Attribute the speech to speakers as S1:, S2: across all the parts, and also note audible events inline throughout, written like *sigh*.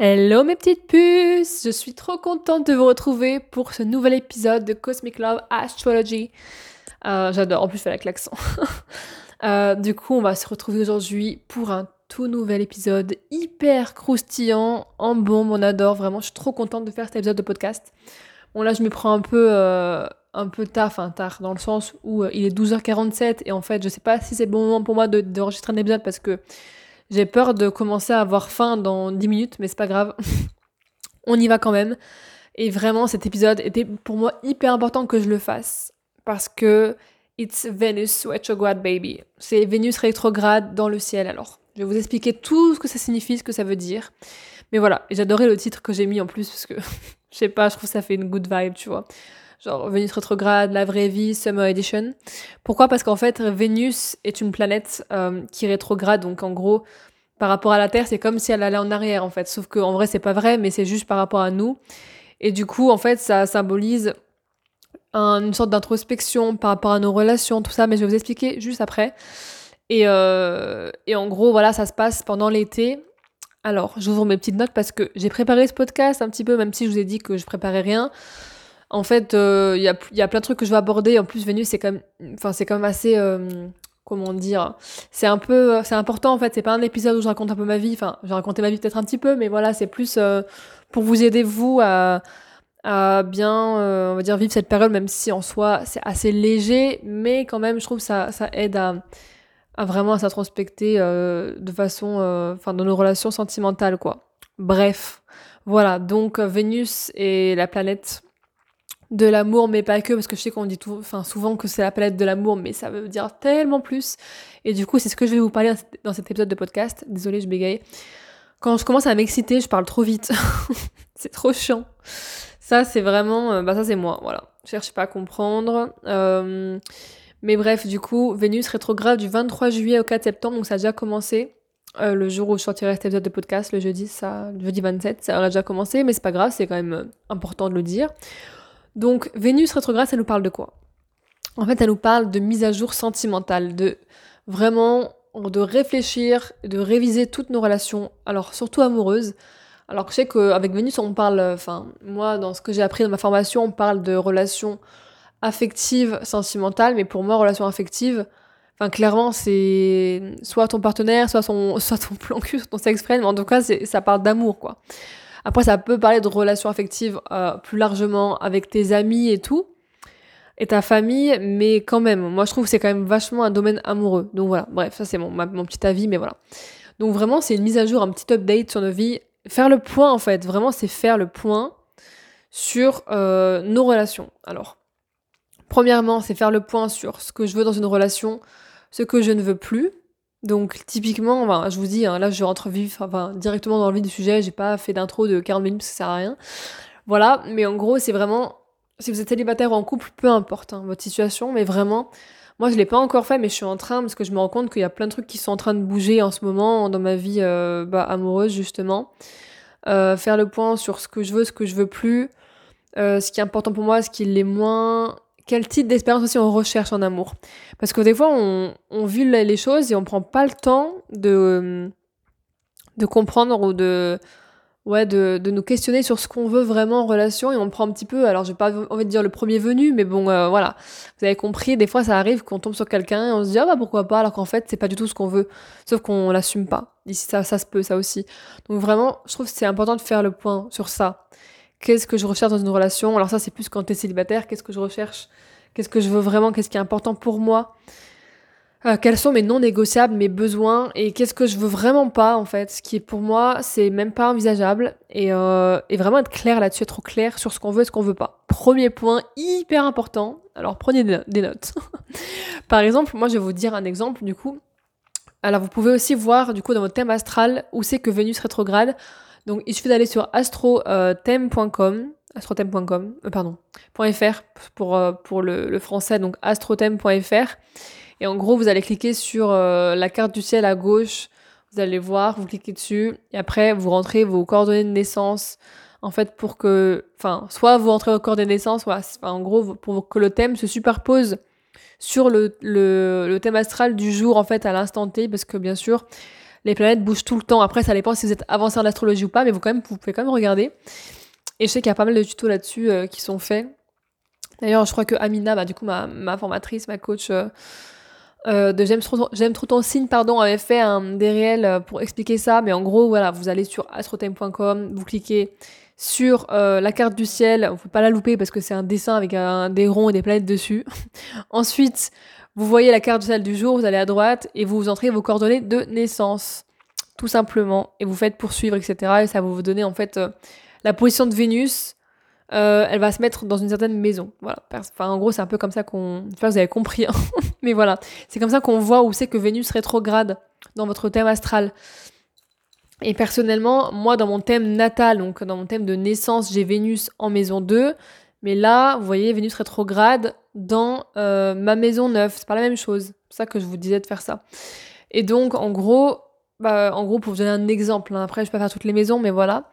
S1: Hello mes petites puces, je suis trop contente de vous retrouver pour ce nouvel épisode de Cosmic Love Astrology. Euh, j'adore, en plus je fais la klaxon. *laughs* Euh, du coup, on va se retrouver aujourd'hui pour un tout nouvel épisode hyper croustillant, en bombe, on adore vraiment. Je suis trop contente de faire cet épisode de podcast. Bon là, je me prends un peu, euh, un peu tard, enfin tard, dans le sens où il est 12h47 et en fait, je sais pas si c'est le bon moment pour moi d'enregistrer un épisode parce que j'ai peur de commencer à avoir faim dans 10 minutes, mais c'est pas grave. *laughs* On y va quand même. Et vraiment, cet épisode était pour moi hyper important que je le fasse. Parce que it's Venus retrograde baby. C'est Vénus rétrograde dans le ciel alors. Je vais vous expliquer tout ce que ça signifie, ce que ça veut dire. Mais voilà, j'adorais le titre que j'ai mis en plus parce que *laughs* je sais pas, je trouve que ça fait une good vibe, tu vois genre Vénus rétrograde, la vraie vie, Summer Edition. Pourquoi? Parce qu'en fait, Vénus est une planète euh, qui rétrograde, donc en gros, par rapport à la Terre, c'est comme si elle allait en arrière, en fait. Sauf qu'en vrai, c'est pas vrai, mais c'est juste par rapport à nous. Et du coup, en fait, ça symbolise une sorte d'introspection par rapport à nos relations, tout ça, mais je vais vous expliquer juste après. Et, euh, et en gros, voilà, ça se passe pendant l'été. Alors, j'ouvre mes petites notes parce que j'ai préparé ce podcast un petit peu, même si je vous ai dit que je préparais rien. En fait, il euh, y, a, y, a, plein de trucs que je vais aborder. En plus, Vénus, c'est quand même, quand même assez, euh, comment dire, c'est un peu, c'est important en fait. C'est pas un épisode où je raconte un peu ma vie. Enfin, je raconté ma vie peut-être un petit peu, mais voilà, c'est plus euh, pour vous aider vous à, bien, on va dire, vivre cette période, même si en soi c'est assez léger, mais quand même, je trouve ça, ça aide à, à vraiment à s'introspecter de façon, enfin, dans nos relations sentimentales, quoi. Bref, voilà. Donc Vénus est la planète de l'amour, mais pas que, parce que je sais qu'on dit tout, souvent que c'est la palette de l'amour, mais ça veut dire tellement plus. Et du coup, c'est ce que je vais vous parler dans cet épisode de podcast. Désolée, je bégaye. Quand je commence à m'exciter, je parle trop vite. *laughs* c'est trop chiant. Ça, c'est vraiment, euh, bah ça c'est moi, voilà. Je cherche pas à comprendre. Euh, mais bref, du coup, Vénus rétrograde du 23 juillet au 4 septembre, donc ça a déjà commencé. Euh, le jour où je sortirai cet épisode de podcast, le jeudi, ça, jeudi 27, ça aurait déjà commencé, mais c'est pas grave, c'est quand même important de le dire. Donc Vénus rétrograde, ça nous parle de quoi? En fait, elle nous parle de mise à jour sentimentale, de vraiment de réfléchir, de réviser toutes nos relations, alors surtout amoureuses. Alors que je sais qu'avec Vénus, on parle, enfin, moi, dans ce que j'ai appris dans ma formation, on parle de relations affectives, sentimentales, mais pour moi, relations affectives, enfin, clairement, c'est soit ton partenaire, soit, *laughs* ton plan cul, soit ton sexe friend, mais en tout cas, ça parle d'amour, quoi. Après, ça peut parler de relations affectives euh, plus largement avec tes amis et tout, et ta famille, mais quand même, moi je trouve que c'est quand même vachement un domaine amoureux. Donc voilà, bref, ça c'est mon, mon petit avis, mais voilà. Donc vraiment, c'est une mise à jour, un petit update sur nos vies. Faire le point, en fait, vraiment, c'est faire le point sur euh, nos relations. Alors, premièrement, c'est faire le point sur ce que je veux dans une relation, ce que je ne veux plus. Donc typiquement, je vous dis, hein, là je rentre vif, enfin, directement dans le vif du sujet, j'ai pas fait d'intro de 40 minutes parce que ça sert à rien. Voilà, mais en gros c'est vraiment, si vous êtes célibataire ou en couple, peu importe hein, votre situation, mais vraiment, moi je l'ai pas encore fait, mais je suis en train, parce que je me rends compte qu'il y a plein de trucs qui sont en train de bouger en ce moment dans ma vie euh, bah, amoureuse justement. Euh, faire le point sur ce que je veux, ce que je veux plus, euh, ce qui est important pour moi, ce qui l'est moins, quel type d'expérience aussi on recherche en amour. Parce que des fois, on, vit les choses et on prend pas le temps de, de comprendre ou de, ouais, de, nous questionner sur ce qu'on veut vraiment en relation et on prend un petit peu, alors j'ai pas envie de dire le premier venu, mais bon, euh, voilà. Vous avez compris, des fois ça arrive qu'on tombe sur quelqu'un et on se dit, ah bah pourquoi pas, alors qu'en fait c'est pas du tout ce qu'on veut, sauf qu'on l'assume pas. Ici, ça, ça se peut, ça aussi. Donc vraiment, je trouve que c'est important de faire le point sur ça qu'est-ce que je recherche dans une relation? Alors ça, c'est plus quand tu es célibataire, qu'est-ce que je recherche, qu'est-ce que je veux vraiment, qu'est-ce qui est important pour moi? Euh, quels sont mes non négociables, mes besoins? Et qu'est-ce que je veux vraiment pas en fait? Ce qui est pour moi, c'est même pas envisageable et, euh, vraiment être clair là-dessus, être clair sur ce qu'on veut et ce qu'on veut pas. Premier point hyper important. Alors prenez des notes. *laughs* Par exemple, moi je vais vous dire un exemple du coup. Alors vous pouvez aussi voir du coup dans votre thème astral où c'est que Vénus rétrograde. Donc il suffit d'aller sur astrothème.com, astrothème.com, euh, pardon, .fr pour, euh, le, français, donc astrothème.fr. Et en gros, vous allez cliquer sur euh, la carte du ciel à gauche, vous allez voir, vous cliquez dessus, et après vous rentrez vos coordonnées de naissance, en fait, pour que, enfin, soit vous rentrez vos coordonnées de naissance, soit, en gros, pour que le thème se superpose sur le, le thème astral du jour, en fait, à l'instant T, parce que bien sûr, les planètes bougent tout le temps. Après, ça dépend si vous êtes avancé en astrologie ou pas, mais vous, vous pouvez quand même regarder. Et je sais qu'il y a pas mal de tutos là-dessus euh, qui sont faits. D'ailleurs, je crois que Amina, bah, du coup, ma, ma formatrice, ma coach euh, euh, de J'aime trop, ton signe, pardon, avait fait un, des réels pour expliquer ça. Mais en gros, voilà, vous allez sur astrotime.com, vous cliquez sur la carte du ciel. Vous ne pouvez pas la louper parce que c'est un dessin avec des ronds et des planètes dessus. *laughs* Ensuite, vous voyez la carte du ciel du jour, vous allez à droite et vous entrez vos coordonnées de naissance, tout simplement. Et vous faites poursuivre, etc. Et ça va vous donner en fait la position de Vénus, euh, elle va se mettre dans une certaine maison. Voilà. En gros, c'est un peu comme ça qu'on. Enfin, vous avez compris. Hein. *laughs* Mais voilà. C'est comme ça qu'on voit où c'est que Vénus rétrograde dans votre thème astral. Et personnellement, moi, dans mon thème natal, donc dans mon thème de naissance, j'ai Vénus en maison 2. Mais là, vous voyez, Vénus rétrograde dans euh, ma maison 9. C'est pas la même chose. C'est ça que je vous disais de faire ça. Et donc, en gros, bah, en gros, pour vous donner un exemple, hein, après, je peux pas faire toutes les maisons, mais voilà.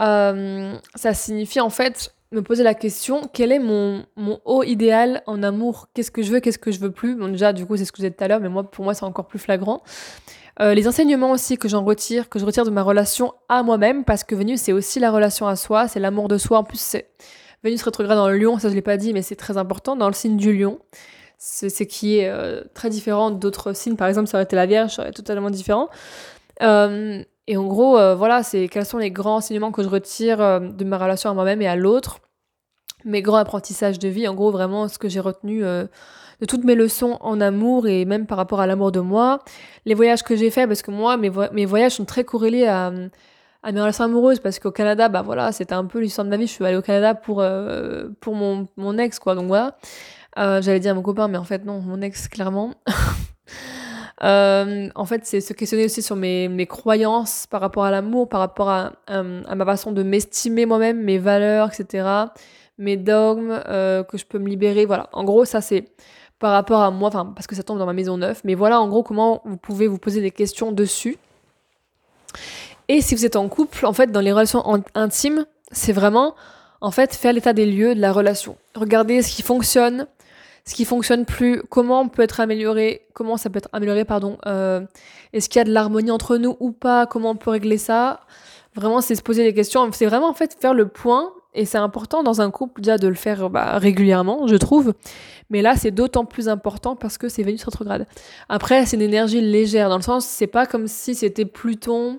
S1: Euh, ça signifie en fait me poser la question quel est mon, mon haut idéal en amour? Qu'est-ce que je veux Qu'est-ce que je veux plus? Bon, déjà, du coup, c'est ce que vous êtes tout à l'heure, mais moi, pour moi, c'est encore plus flagrant. Euh, les enseignements aussi que j'en retire, que je retire de ma relation à moi-même, parce que Vénus, c'est aussi la relation à soi, c'est l'amour de soi. En plus, c'est Vénus rétrograde dans le lion, ça je l'ai pas dit, mais c'est très important, dans le signe du lion. C'est ce qui est euh, très différent d'autres signes. Par exemple, ça aurait été la Vierge, ça aurait été totalement différent. Euh, et en gros, euh, voilà, c'est quels sont les grands enseignements que je retire de ma relation à moi-même et à l'autre? Mes grands apprentissages de vie, en gros, vraiment ce que j'ai retenu de toutes mes leçons en amour et même par rapport à l'amour de moi. Les voyages que j'ai faits, parce que moi, mes, voyages sont très corrélés à, à mes relations amoureuses, parce qu'au Canada, bah voilà, c'était un peu l'histoire de ma vie. Je suis allée au Canada pour, pour mon, mon ex, quoi. Donc voilà. J'allais dire mon copain, mais en fait, non, mon ex, clairement. *laughs* Euh, en fait, c'est se questionner aussi sur mes, mes, croyances par rapport à l'amour, par rapport à, euh, à, ma façon de m'estimer moi-même, mes valeurs, etc., mes dogmes, euh, que je peux me libérer. Voilà. En gros, ça, c'est par rapport à moi, enfin, parce que ça tombe dans ma maison neuve. Mais voilà, en gros, comment vous pouvez vous poser des questions dessus. Et si vous êtes en couple, en fait, dans les relations intimes, c'est vraiment, en fait, faire l'état des lieux de la relation. Regardez ce qui fonctionne, ce qui fonctionne plus, comment peut être amélioré, comment ça peut être amélioré, pardon, euh, est-ce qu'il y a de l'harmonie entre nous ou pas, comment on peut régler ça. Vraiment, c'est se poser des questions, c'est vraiment en fait faire le point, et c'est important dans un couple déjà de le faire bah, régulièrement, je trouve. Mais là, c'est d'autant plus important parce que c'est Vénus rétrograde. Après, c'est une énergie légère, dans le sens, c'est pas comme si c'était Pluton,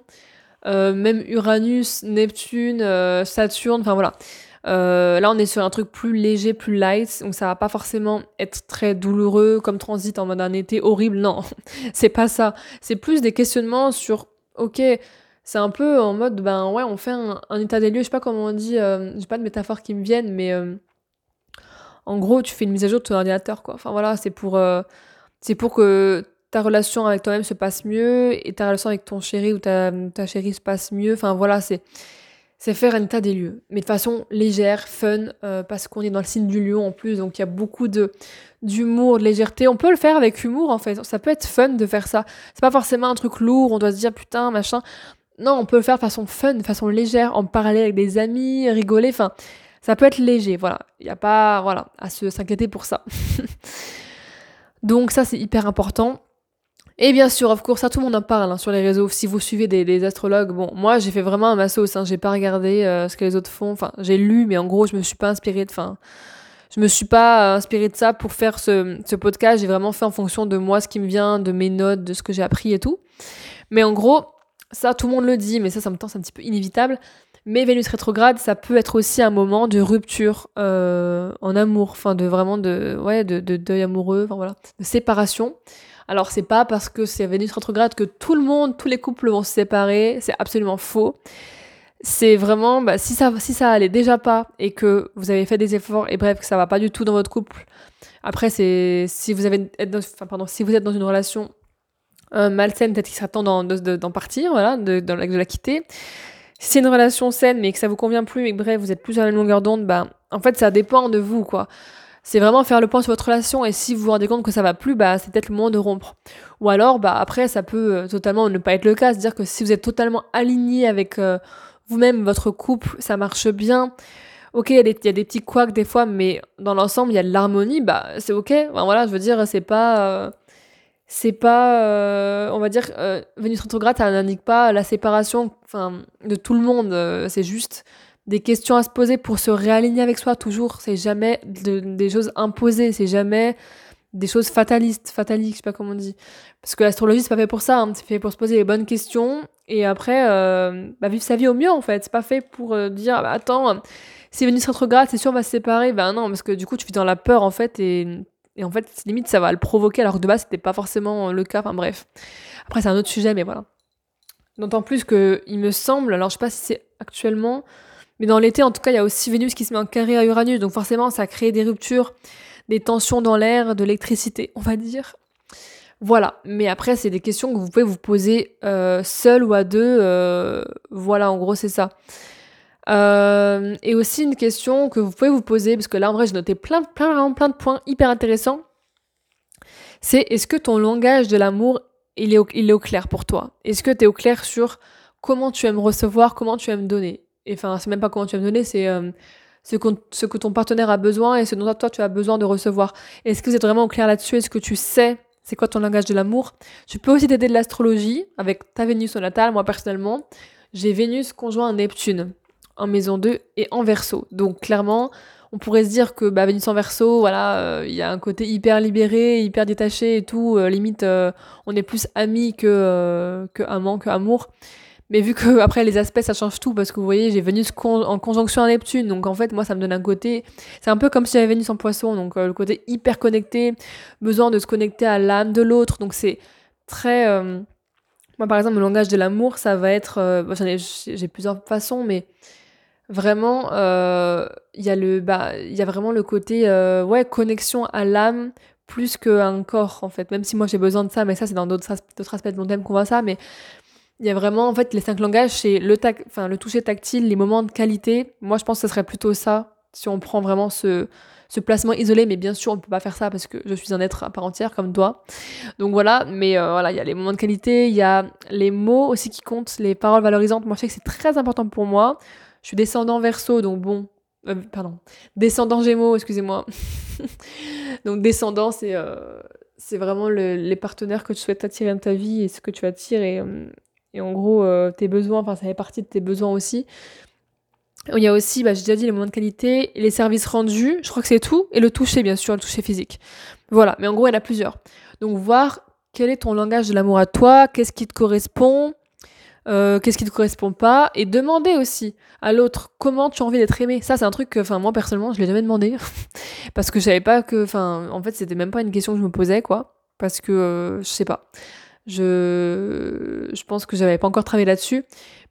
S1: même Uranus, Neptune, euh, Saturne, enfin voilà. Euh, là, on est sur un truc plus léger, plus light, donc ça va pas forcément être très douloureux comme transit en mode un été horrible. Non, *laughs* c'est pas ça. C'est plus des questionnements sur, ok, c'est un peu en mode, ben ouais, on fait un, état des lieux. Je sais pas comment on dit, euh, j'ai pas de métaphore qui me viennent, mais euh, en gros, tu fais une mise à jour de ton ordinateur, quoi. Enfin voilà, c'est pour, c'est pour que ta relation avec toi-même se passe mieux et ta relation avec ton chéri ou ta, ta chérie se passe mieux. Enfin voilà, c'est c'est faire un état des lieux, mais de façon légère, fun, euh, parce qu'on est dans le signe du lion en plus, donc il y a beaucoup de d'humour, de légèreté. On peut le faire avec humour en fait, ça peut être fun de faire ça. C'est pas forcément un truc lourd, on doit se dire putain, machin. Non, on peut le faire de façon fun, de façon légère, en parler avec des amis, rigoler, enfin, ça peut être léger, voilà. Il n'y a pas, voilà, à s'inquiéter pour ça. *laughs* donc ça, c'est hyper important. Et bien sûr, of course, ça tout le monde en parle hein, sur les réseaux. Si vous suivez des, astrologues, bon, moi j'ai fait vraiment un ma sauce, hein, j'ai pas regardé euh, ce que les autres font. Enfin, j'ai lu, mais en gros, je me suis pas inspirée. Enfin, je me suis pas inspirée de ça pour faire ce, podcast. J'ai vraiment fait en fonction de moi, ce qui me vient, de mes notes, de ce que j'ai appris et tout. Mais en gros, ça tout le monde le dit, mais ça, ça me tend, c'est un petit peu inévitable. Mais Vénus rétrograde, ça peut être aussi un moment de rupture euh, en amour, enfin de vraiment de ouais de, de deuil amoureux, voilà, de séparation. Alors c'est pas parce que c'est Vénus rétrograde que tout le monde, tous les couples vont se séparer, c'est absolument faux. C'est vraiment, bah, si, ça, si ça allait déjà pas et que vous avez fait des efforts et bref, que ça va pas du tout dans votre couple, après c'est si vous avez, enfin, pardon, si vous êtes dans une relation euh, malsaine, peut-être qu'il sera temps d'en partir, voilà, de, de, la quitter. Si c'est une relation saine mais que ça vous convient plus et que bref, vous êtes plus à la longueur d'onde, bah, en fait ça dépend de vous quoi c'est vraiment faire le point sur votre relation et si vous vous rendez compte que ça va plus, bah c'est peut-être le moment de rompre. Ou alors, bah après, ça peut euh, totalement ne pas être le cas, c'est-à-dire que si vous êtes totalement aligné avec euh, vous-même, votre couple, ça marche bien. Ok, il y, a des petits couacs des fois, mais dans l'ensemble, il y a de l'harmonie, bah c'est ok. voilà, je veux dire, c'est pas. Euh, c'est pas, on va dire, Vénus rétrograde, ça n'indique pas la séparation enfin, de tout le monde. C'est juste des questions à se poser pour se réaligner avec soi toujours. C'est jamais des choses imposées, c'est jamais des choses fatalistes, fataliques, je sais pas comment on dit. Parce que l'astrologie, c'est pas fait pour ça, hein. c'est fait pour se poser les bonnes questions et après bah, vivre sa vie au mieux en fait. C'est pas fait pour dire, ah, bah, attends, si Vénus rétrograde, c'est sûr, on va se séparer. Ben non, parce que du coup, tu vis dans la peur en fait et et en fait, limite, ça va le provoquer alors que de base, c'était pas forcément le cas. Enfin bref. Après, c'est un autre sujet, mais voilà. D'autant plus que, il me semble, alors je sais pas si c'est actuellement, mais dans l'été, en tout cas, il y a aussi Vénus qui se met en carré à Uranus. Donc forcément, ça crée des ruptures, des tensions dans l'air, de l'électricité, on va dire. Voilà. Mais après, c'est des questions que vous pouvez vous poser euh, seul ou à deux. Euh, voilà, en gros, c'est ça. Euh, et aussi une question que vous pouvez vous poser, parce que là en vrai j'ai noté plein, plein, plein de points hyper intéressants. C'est est-ce que ton langage de l'amour il est, il est au clair pour toi? Est-ce que tu es au clair sur comment tu aimes recevoir, comment tu aimes donner? Enfin, c'est même pas comment tu aimes donner, c'est euh, ce, que, ton partenaire a besoin et ce dont toi tu as besoin de recevoir. Est-ce que vous êtes vraiment au clair là-dessus? Est-ce que tu sais c'est quoi ton langage de l'amour? Tu peux aussi t'aider de l'astrologie avec ta Vénus au natal. Moi personnellement, j'ai Vénus conjoint à Neptune en maison 2 et en verso. Donc clairement, on pourrait se dire que bah, Vénus en verso, voilà, euh, il y a un côté hyper libéré, hyper détaché et tout. Euh, limite, on est plus amis que, que amant, que amour. Mais vu que *laughs* après les aspects ça change tout parce que vous voyez j'ai Vénus en conjonction à Neptune donc en fait moi ça me donne un côté c'est un peu comme si j'avais Vénus en Poisson donc le côté hyper connecté besoin de se connecter à l'âme de l'autre donc c'est très moi par exemple le langage de l'amour ça va être j'ai plusieurs façons mais Vraiment, euh, il y a le, bah, il y a vraiment le côté, euh, ouais, connexion à l'âme plus qu'un corps, en fait. Même si moi j'ai besoin de ça, mais ça c'est dans d'autres aspects de mon thème qu'on voit ça, mais il y a vraiment, en fait, les cinq langages, c'est le, tac, enfin, le toucher tactile, les moments de qualité. Moi, je pense que ce serait plutôt ça, si on prend vraiment ce, ce placement isolé, mais bien sûr, on ne peut pas faire ça parce que je suis un être à part entière comme toi. Donc voilà, mais euh, voilà, il y a les moments de qualité, il y a les mots aussi qui comptent, les paroles valorisantes. Moi, je sais que c'est très important pour moi. Je suis descendant verso, donc bon. Euh, pardon. Descendant gémeaux, excusez-moi. *laughs* donc descendant, c'est euh, c'est vraiment les partenaires que tu souhaites attirer dans ta vie et ce que tu attires. Et, euh, et en gros, tes besoins, enfin, ça fait partie de tes besoins aussi. Il y a aussi, bah, j'ai déjà dit, les moments de qualité, les services rendus, je crois que c'est tout, et le toucher, bien sûr, le toucher physique. Voilà, mais en gros, il y en a plusieurs. Donc, voir quel est ton langage de l'amour à toi, qu'est-ce qui te correspond, euh, qu'est-ce qui te correspond pas, et demander aussi à l'autre comment tu as envie d'être aimé. Ça, c'est un truc que, enfin, moi personnellement, je l'ai jamais demandé *laughs* parce que je savais pas que, enfin, en fait, c'était même pas une question que je me posais, quoi, parce que euh, je sais pas. Je, je pense que j'avais pas encore travaillé là-dessus.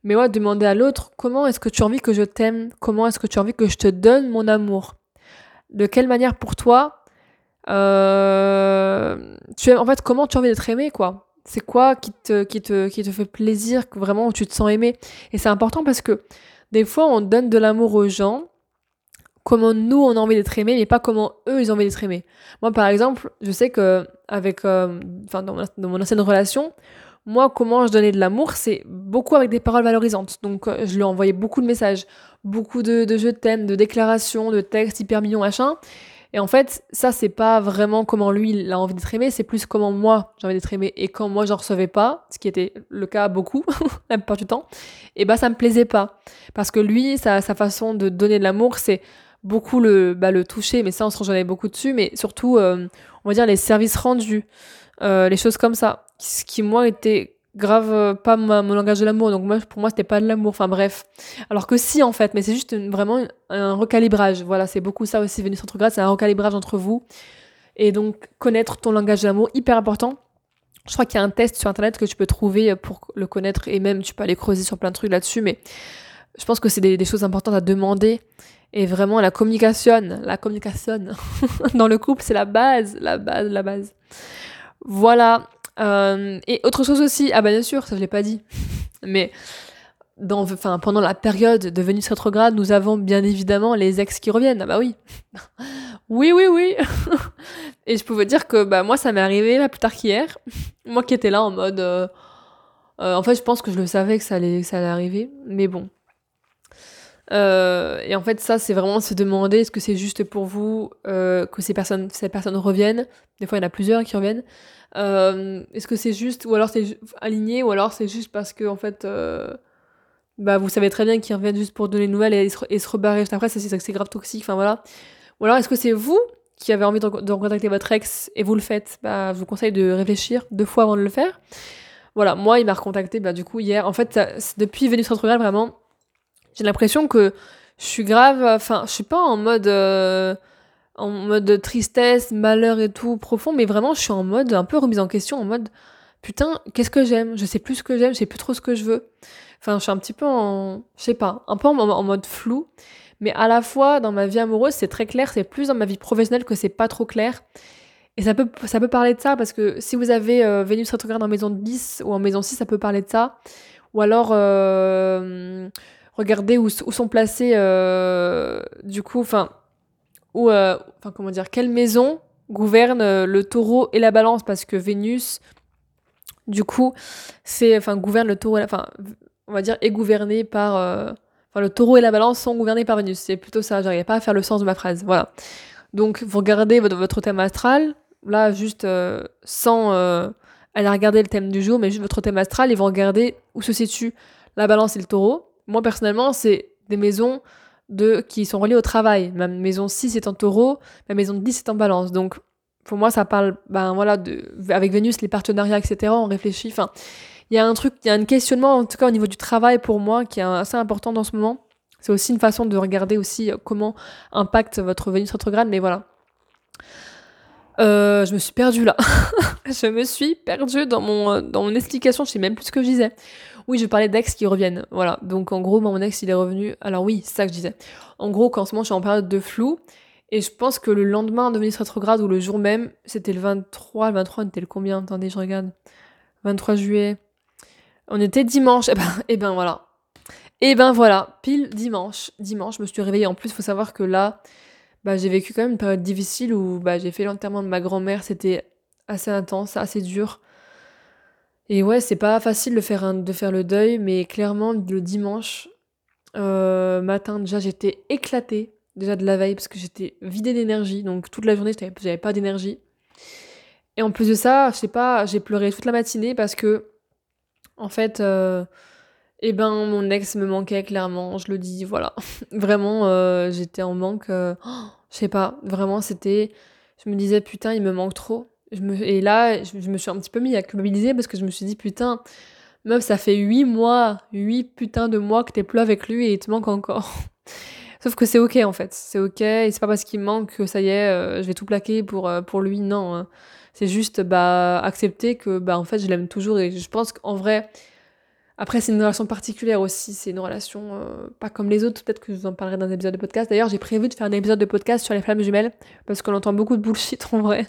S1: Mais ouais, demander à l'autre comment est-ce que tu as envie que je t'aime, comment est-ce que tu as envie que je te donne mon amour, de quelle manière pour toi, euh, tu aimes, en fait, comment tu as envie d'être aimé, quoi? C'est quoi qui te, qui, te, qui te fait plaisir, vraiment où tu te sens aimé? Et c'est important parce que des fois, on donne de l'amour aux gens, comment nous, on a envie d'être aimé, mais pas comment eux, ils ont envie d'être aimés. Moi, par exemple, je sais que avec, euh, dans, mon ancienne relation, moi, comment je donnais de l'amour, c'est beaucoup avec des paroles valorisantes. Donc, euh, je lui envoyais beaucoup de messages, beaucoup de, de je t'aime, de déclarations, de textes hyper mignons, machin. Et en fait, ça, c'est pas vraiment comment lui, il a envie d'être aimé, c'est plus comment moi, j'ai envie d'être aimé. Et quand moi, j'en recevais pas, ce qui était le cas beaucoup, *laughs* la plupart du temps, et bah, ça me plaisait pas. Parce que lui, sa façon de donner de l'amour, c'est beaucoup le, bah, le toucher, mais ça, on se rejoignait beaucoup dessus, mais surtout, euh, on va dire, les services rendus, euh, les choses comme ça, ce qui, moi, était grave euh, pas mon langage de l'amour. Donc moi pour moi c'était pas de l'amour. Enfin bref. Alors que si en fait mais c'est juste vraiment un recalibrage. Voilà c'est beaucoup ça aussi Vénus grâce c'est un recalibrage entre vous. Et donc connaître ton langage de l'amour hyper important. Je crois qu'il y a un test sur internet que tu peux trouver pour le connaître. Et même tu peux aller creuser sur plein de trucs là-dessus mais je pense que c'est des, choses importantes à demander et vraiment la communication la communication *laughs* dans le couple c'est la base la base la base voilà euh, et autre chose aussi, ah bah bien sûr, ça je l'ai pas dit, *laughs* mais dans, enfin, pendant la période de Vénus rétrograde, nous avons bien évidemment les ex qui reviennent. Ah bah oui. *laughs* oui, oui, oui. et je pouvais dire que bah, moi, ça m'est arrivé pas plus tard qu'hier. moi qui étais là en mode. Euh, euh, en fait, je pense que je le savais que ça allait, ça allait arriver. Mais bon. Euh, et en fait, ça, c'est vraiment se demander est-ce que c'est juste pour vous euh, que ces personnes, ces personnes reviennent? Des fois, il y en a plusieurs qui reviennent. Euh, est-ce que c'est juste, ou alors c'est aligné, ou alors c'est juste parce que, en fait, bah, vous savez très bien qu'ils reviennent juste pour donner des nouvelles et, se, et se rebarrer juste après, ça, c'est grave toxique. Enfin, voilà. Ou alors, est-ce que c'est vous qui avez envie de, de recontacter votre ex et vous le faites? Bah, Je vous conseille de réfléchir deux fois avant de le faire. Voilà, moi, il m'a recontacté, bah, du coup, hier. En fait, depuis Vénus rétrograde, vraiment, j'ai l'impression que je suis grave. Enfin, je suis pas en mode. Euh, en mode tristesse, malheur et tout profond, mais vraiment, je suis en mode un peu remise en question, en mode putain, qu'est-ce que j'aime? Je sais plus ce que j'aime, je sais plus trop ce que je veux. Enfin, je suis un petit peu en. Je sais pas, un peu en, mode flou. Mais à la fois, dans ma vie amoureuse, c'est très clair, c'est plus dans ma vie professionnelle que c'est pas trop clair. Et ça peut, ça peut parler de ça parce que si vous avez euh, Vénus rétrograde en maison 10 ou en maison 6, ça peut parler de ça. Ou alors, euh, regardez où, sont placés, euh, du coup, enfin, où, euh, enfin, comment dire, quelle maison gouverne euh, le taureau et la balance, parce que Vénus, du coup, c'est, enfin, gouverne le taureau, enfin, on va dire, est gouverné par, enfin, le taureau et la balance sont gouvernés par Vénus. C'est plutôt ça, j'arrive pas à faire le sens de ma phrase, voilà. Donc, vous regardez votre, votre thème astral, là, juste sans aller regarder le thème du jour, mais juste votre thème astral, et vous regardez où se situe la balance et le taureau. Moi, personnellement, c'est des maisons qui sont reliées au travail. Ma maison 6 est en taureau, ma maison 10 est en balance. Donc, pour moi, ça parle, ben voilà, avec Vénus, les partenariats, etc. On réfléchit. Enfin, il y a un truc, il y a un questionnement, en tout cas au niveau du travail pour moi, qui est assez important dans ce moment. C'est aussi une façon de regarder aussi comment impacte votre Vénus rétrograde, mais voilà. Euh, je me suis perdue là. *laughs* je me suis perdue dans mon, dans mon explication, je sais même plus ce que je disais. Oui, je parlais d'ex qui reviennent. Voilà. Donc en gros, mon ex, il est revenu. Alors oui, c'est ça que je disais. En gros, qu'en ce moment, je suis en période de flou. Et je pense que le lendemain de Vénus rétrograde ou le jour même, c'était le 23. Le 23, on était le combien? Attendez, je regarde. 23 juillet. On était dimanche. Et eh ben, eh ben voilà. Et eh ben voilà, pile dimanche. Dimanche, je me suis réveillée. En plus, il faut savoir que là, bah, j'ai vécu quand même une période difficile où bah, j'ai fait l'enterrement de ma grand-mère. C'était assez intense, assez dur. Et ouais, c'est pas facile de faire, de faire le deuil, mais clairement, le dimanche euh, matin, déjà, j'étais éclatée, déjà de la veille, parce que j'étais vidée d'énergie. Donc toute la journée, j'avais pas d'énergie. Et en plus de ça, je sais pas, j'ai pleuré toute la matinée parce que, en fait, euh, eh ben, mon ex me manquait clairement, je le dis, voilà. *laughs* vraiment, euh, j'étais en manque. *gasps* je sais pas, vraiment, c'était. Je me disais, putain, il me manque trop et là, je, me suis un petit peu mis à culpabiliser parce que je me suis dit, putain, meuf, ça fait 8 mois, 8 putains de mois que t'es plus avec lui et il te manque encore. *laughs* Sauf que c'est ok en fait, c'est ok, et c'est pas parce qu'il manque que ça y est, euh, je vais tout plaquer pour, euh, pour lui, non. Hein. C'est juste bah, accepter que bah, en fait je l'aime toujours et je pense qu'en vrai, après, c'est une relation particulière aussi. C'est une relation euh, pas comme les autres. Peut-être que je vous en parlerai dans un épisode de podcast. D'ailleurs, j'ai prévu de faire un épisode de podcast sur les flammes jumelles parce qu'on entend beaucoup de bullshit *laughs* en vrai.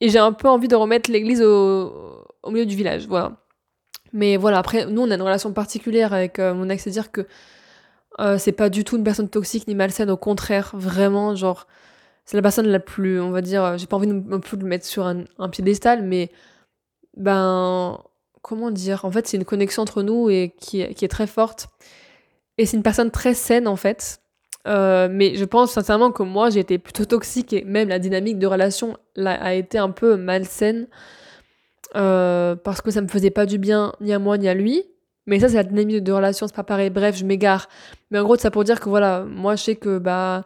S1: Et j'ai un peu envie de remettre l'église au, milieu du village, voilà. Mais voilà, après, nous, on a une relation particulière avec euh, mon ex, c'est-à-dire que euh, c'est pas du tout une personne toxique ni malsaine, au contraire, vraiment, genre, c'est la personne la plus, on va dire, j'ai pas envie non plus de le mettre sur un, piédestal, mais ben, comment dire, en fait, c'est une connexion entre nous et qui est très forte. Et c'est une personne très saine, en fait. Euh, mais je pense sincèrement que moi j'ai été plutôt toxique et même la dynamique de relation a été un peu malsaine euh, parce que ça me faisait pas du bien ni à moi ni à lui. Mais ça c'est la dynamique de relation, c'est pas pareil. Bref, je m'égare. Mais en gros, ça pour dire que voilà, moi je sais que bah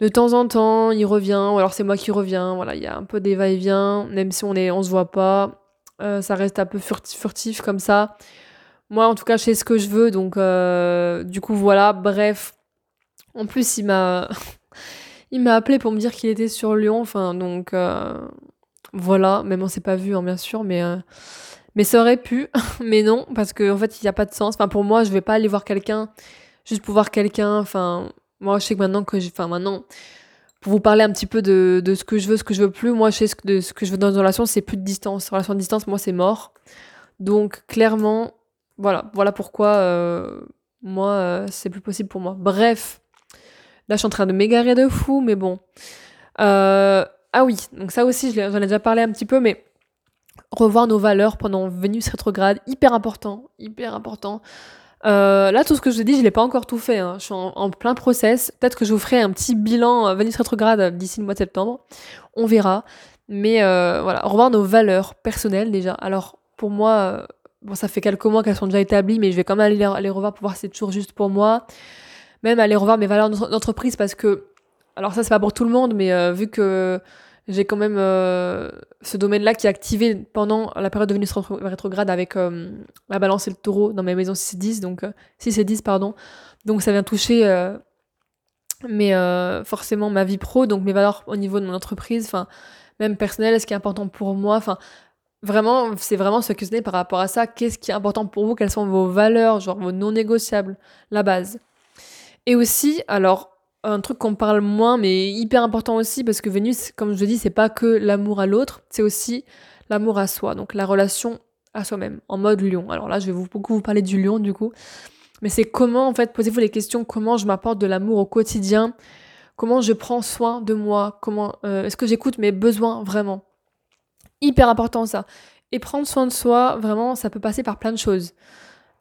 S1: de temps en temps il revient ou alors c'est moi qui reviens. Voilà, il y a un peu des va-et-vient, même si on est on se voit pas. Euh, ça reste un peu furtif, furtif comme ça. Moi en tout cas je sais ce que je veux donc du coup voilà, bref en plus, il m'a *laughs* il m'a appelé pour me dire qu'il était sur Lyon, enfin donc euh, voilà, même on s'est pas vu hein, bien sûr, mais euh, mais ça aurait pu, *laughs* mais non parce que en fait il n'y a pas de sens. Enfin pour moi, je vais pas aller voir quelqu'un juste pour voir quelqu'un. Enfin moi je sais que maintenant que j'ai, enfin maintenant pour vous parler un petit peu de, de, ce que je veux, ce que je veux plus, moi je sais ce que, de ce que je veux dans une relation, c'est plus de distance. Relation de distance, moi c'est mort. Donc clairement, voilà, voilà pourquoi euh, moi c'est plus possible pour moi. Bref, Là, je suis en train de m'égarer de fou, mais bon. Euh, ah oui, donc ça aussi, j'en ai déjà parlé un petit peu, mais revoir nos valeurs pendant Vénus rétrograde, hyper important, hyper important. Euh, là, tout ce que je vous dit, je l'ai pas encore tout fait. Hein. Je suis en, plein process. Peut-être que je vous ferai un petit bilan euh, Vénus rétrograde d'ici le mois de septembre. On verra. Mais voilà, revoir nos valeurs personnelles déjà. Alors, pour moi, bon, ça fait quelques mois qu'elles sont déjà établies, mais je vais quand même aller les, revoir pour voir si c'est toujours juste pour moi. Même aller revoir mes valeurs d'entreprise parce que, alors ça, c'est pas pour tout le monde, mais vu que j'ai quand même euh, ce domaine-là qui est activé pendant la période de Vénus rétrograde avec ma euh, balance et le taureau dans mes maisons 6 et 10, donc 6 euh, et 10, pardon. Donc ça vient toucher mais forcément ma vie pro, donc mes valeurs au niveau de mon entreprise, enfin même personnel, ce qui est important pour moi, enfin vraiment, c'est vraiment se questionner par rapport à ça. Qu'est-ce qui est important pour vous? Quelles sont vos valeurs, genre vos non négociables, la base? Et aussi, alors un truc qu'on parle moins, mais hyper important aussi, parce que Vénus, comme je dis, c'est pas que l'amour à l'autre, c'est aussi l'amour à soi, donc la relation à soi-même, en mode lion. Alors là, je vais beaucoup vous parler du lion, du coup. Mais c'est comment, en fait, posez-vous les questions, comment je m'apporte de l'amour au quotidien, comment je prends soin de moi, comment euh, est-ce que j'écoute mes besoins vraiment. Hyper important ça. Et prendre soin de soi, vraiment, ça peut passer par plein de choses.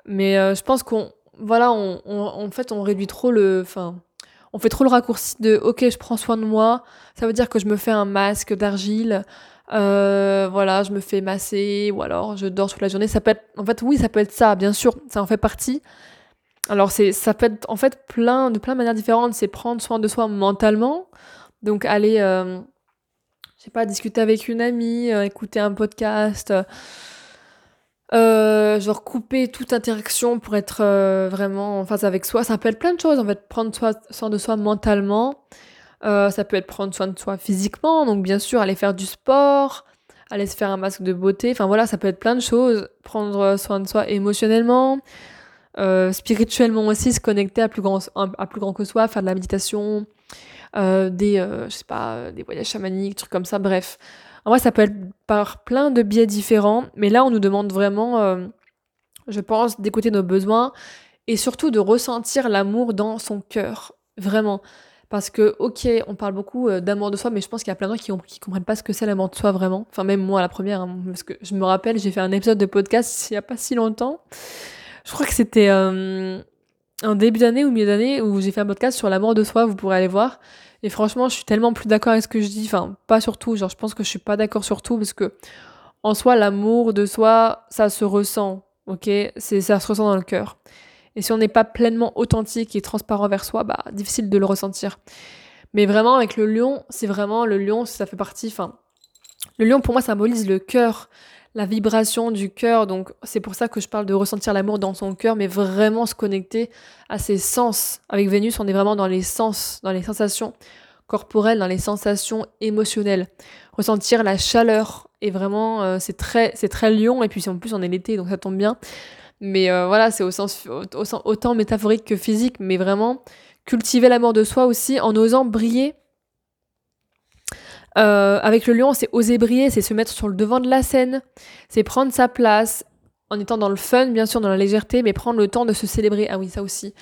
S1: Mais euh, je pense qu'on, voilà, on, en fait, on réduit trop le, enfin, on fait trop le raccourci de ok je prends soin de moi ça veut dire que je me fais un masque d'argile euh, voilà je me fais masser ou alors je dors toute la journée. Ça peut être en fait oui ça peut être ça bien sûr ça en fait partie. Alors c'est ça peut être en fait plein de plein de manières différentes. C'est prendre soin de soi mentalement. Donc aller euh, je sais pas discuter avec une amie euh, écouter un podcast euh, genre couper toute interaction pour être euh, vraiment en phase avec soi. Ça peut être plein de choses en fait. Prendre soin de soi mentalement. Euh, ça peut être prendre soin de soi physiquement. Donc bien sûr, aller faire du sport, aller se faire un masque de beauté. Enfin voilà, ça peut être plein de choses. Prendre soin de soi émotionnellement. spirituellement aussi, se connecter à plus grand, à plus grand que soi, faire de la méditation, des, je sais pas, des voyages chamaniques, trucs comme ça, bref. En vrai, ça peut être par plein de biais différents, mais là, on nous demande vraiment, euh, je pense, d'écouter nos besoins et surtout de ressentir l'amour dans son cœur. Vraiment. Parce que, ok, on parle beaucoup euh, d'amour de soi, mais je pense qu'il y a plein de gens qui, ne comprennent pas ce que c'est l'amour de soi vraiment. Enfin, même moi, la première, hein, parce que je me rappelle, j'ai fait un épisode de podcast il n'y a pas si longtemps. Je crois que c'était euh, un début d'année ou milieu d'année où j'ai fait un podcast sur l'amour de soi, vous pourrez aller voir. Et franchement, je suis tellement plus d'accord avec ce que je dis. Enfin, pas sur tout. Genre, je pense que je suis pas d'accord sur tout parce que, en soi, l'amour de soi, ça se ressent. Ok? C'est, Ça se ressent dans le cœur. Et si on n'est pas pleinement authentique et transparent vers soi, bah, difficile de le ressentir. Mais vraiment, avec le lion, c'est vraiment le lion, ça fait partie. Enfin, le lion, pour moi, symbolise le cœur la vibration du cœur. Donc c'est pour ça que je parle de ressentir l'amour dans son cœur, mais vraiment se connecter à ses sens. Avec Vénus, on est vraiment dans les sens, dans les sensations corporelles, dans les sensations émotionnelles. Ressentir la chaleur et vraiment euh, c'est très c'est très lion et puis en plus on est l'été donc ça tombe bien. Mais euh, voilà, c'est au sens, au sens autant métaphorique que physique, mais vraiment cultiver l'amour de soi aussi en osant briller euh, avec le lion, c'est oser briller, c'est se mettre sur le devant de la scène, c'est prendre sa place, en étant dans le fun, bien sûr, dans la légèreté, mais prendre le temps de se célébrer. Ah oui, ça aussi.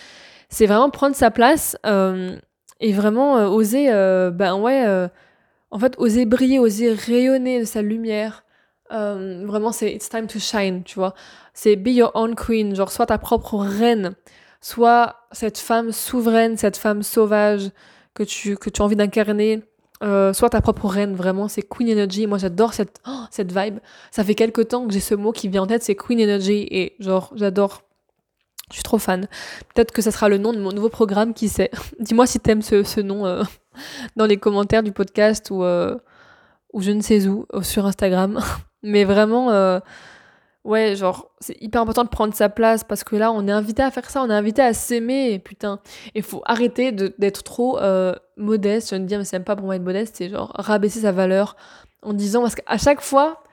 S1: C'est vraiment prendre sa place euh, et vraiment euh, oser, ben ouais, en fait, oser briller, oser rayonner de sa lumière. vraiment, c'est it's time to shine, tu vois. C'est be your own queen, genre, soit ta propre reine, soit cette femme souveraine, cette femme sauvage que tu, que tu as envie d'incarner euh, soit ta propre reine, vraiment, c'est Queen Energy. Moi, j'adore cette, oh, cette vibe. Ça fait quelques temps que j'ai ce mot qui vient en tête, c'est Queen Energy. Et genre, j'adore. Je suis trop fan. Peut-être que ça sera le nom de mon nouveau programme, qui sait. *laughs* Dis-moi si t'aimes ce, ce nom euh, *laughs* dans les commentaires du podcast ou, euh, ou je ne sais où, sur Instagram. *laughs* Mais vraiment, Ouais, genre, c'est hyper important de prendre sa place parce que là, on est invité à faire ça, on est invité à s'aimer, putain. Il faut arrêter d'être trop euh, modeste. Je ne dire, mais c'est même pas pour moi être modeste, c'est genre rabaisser sa valeur en disant, parce qu'à chaque fois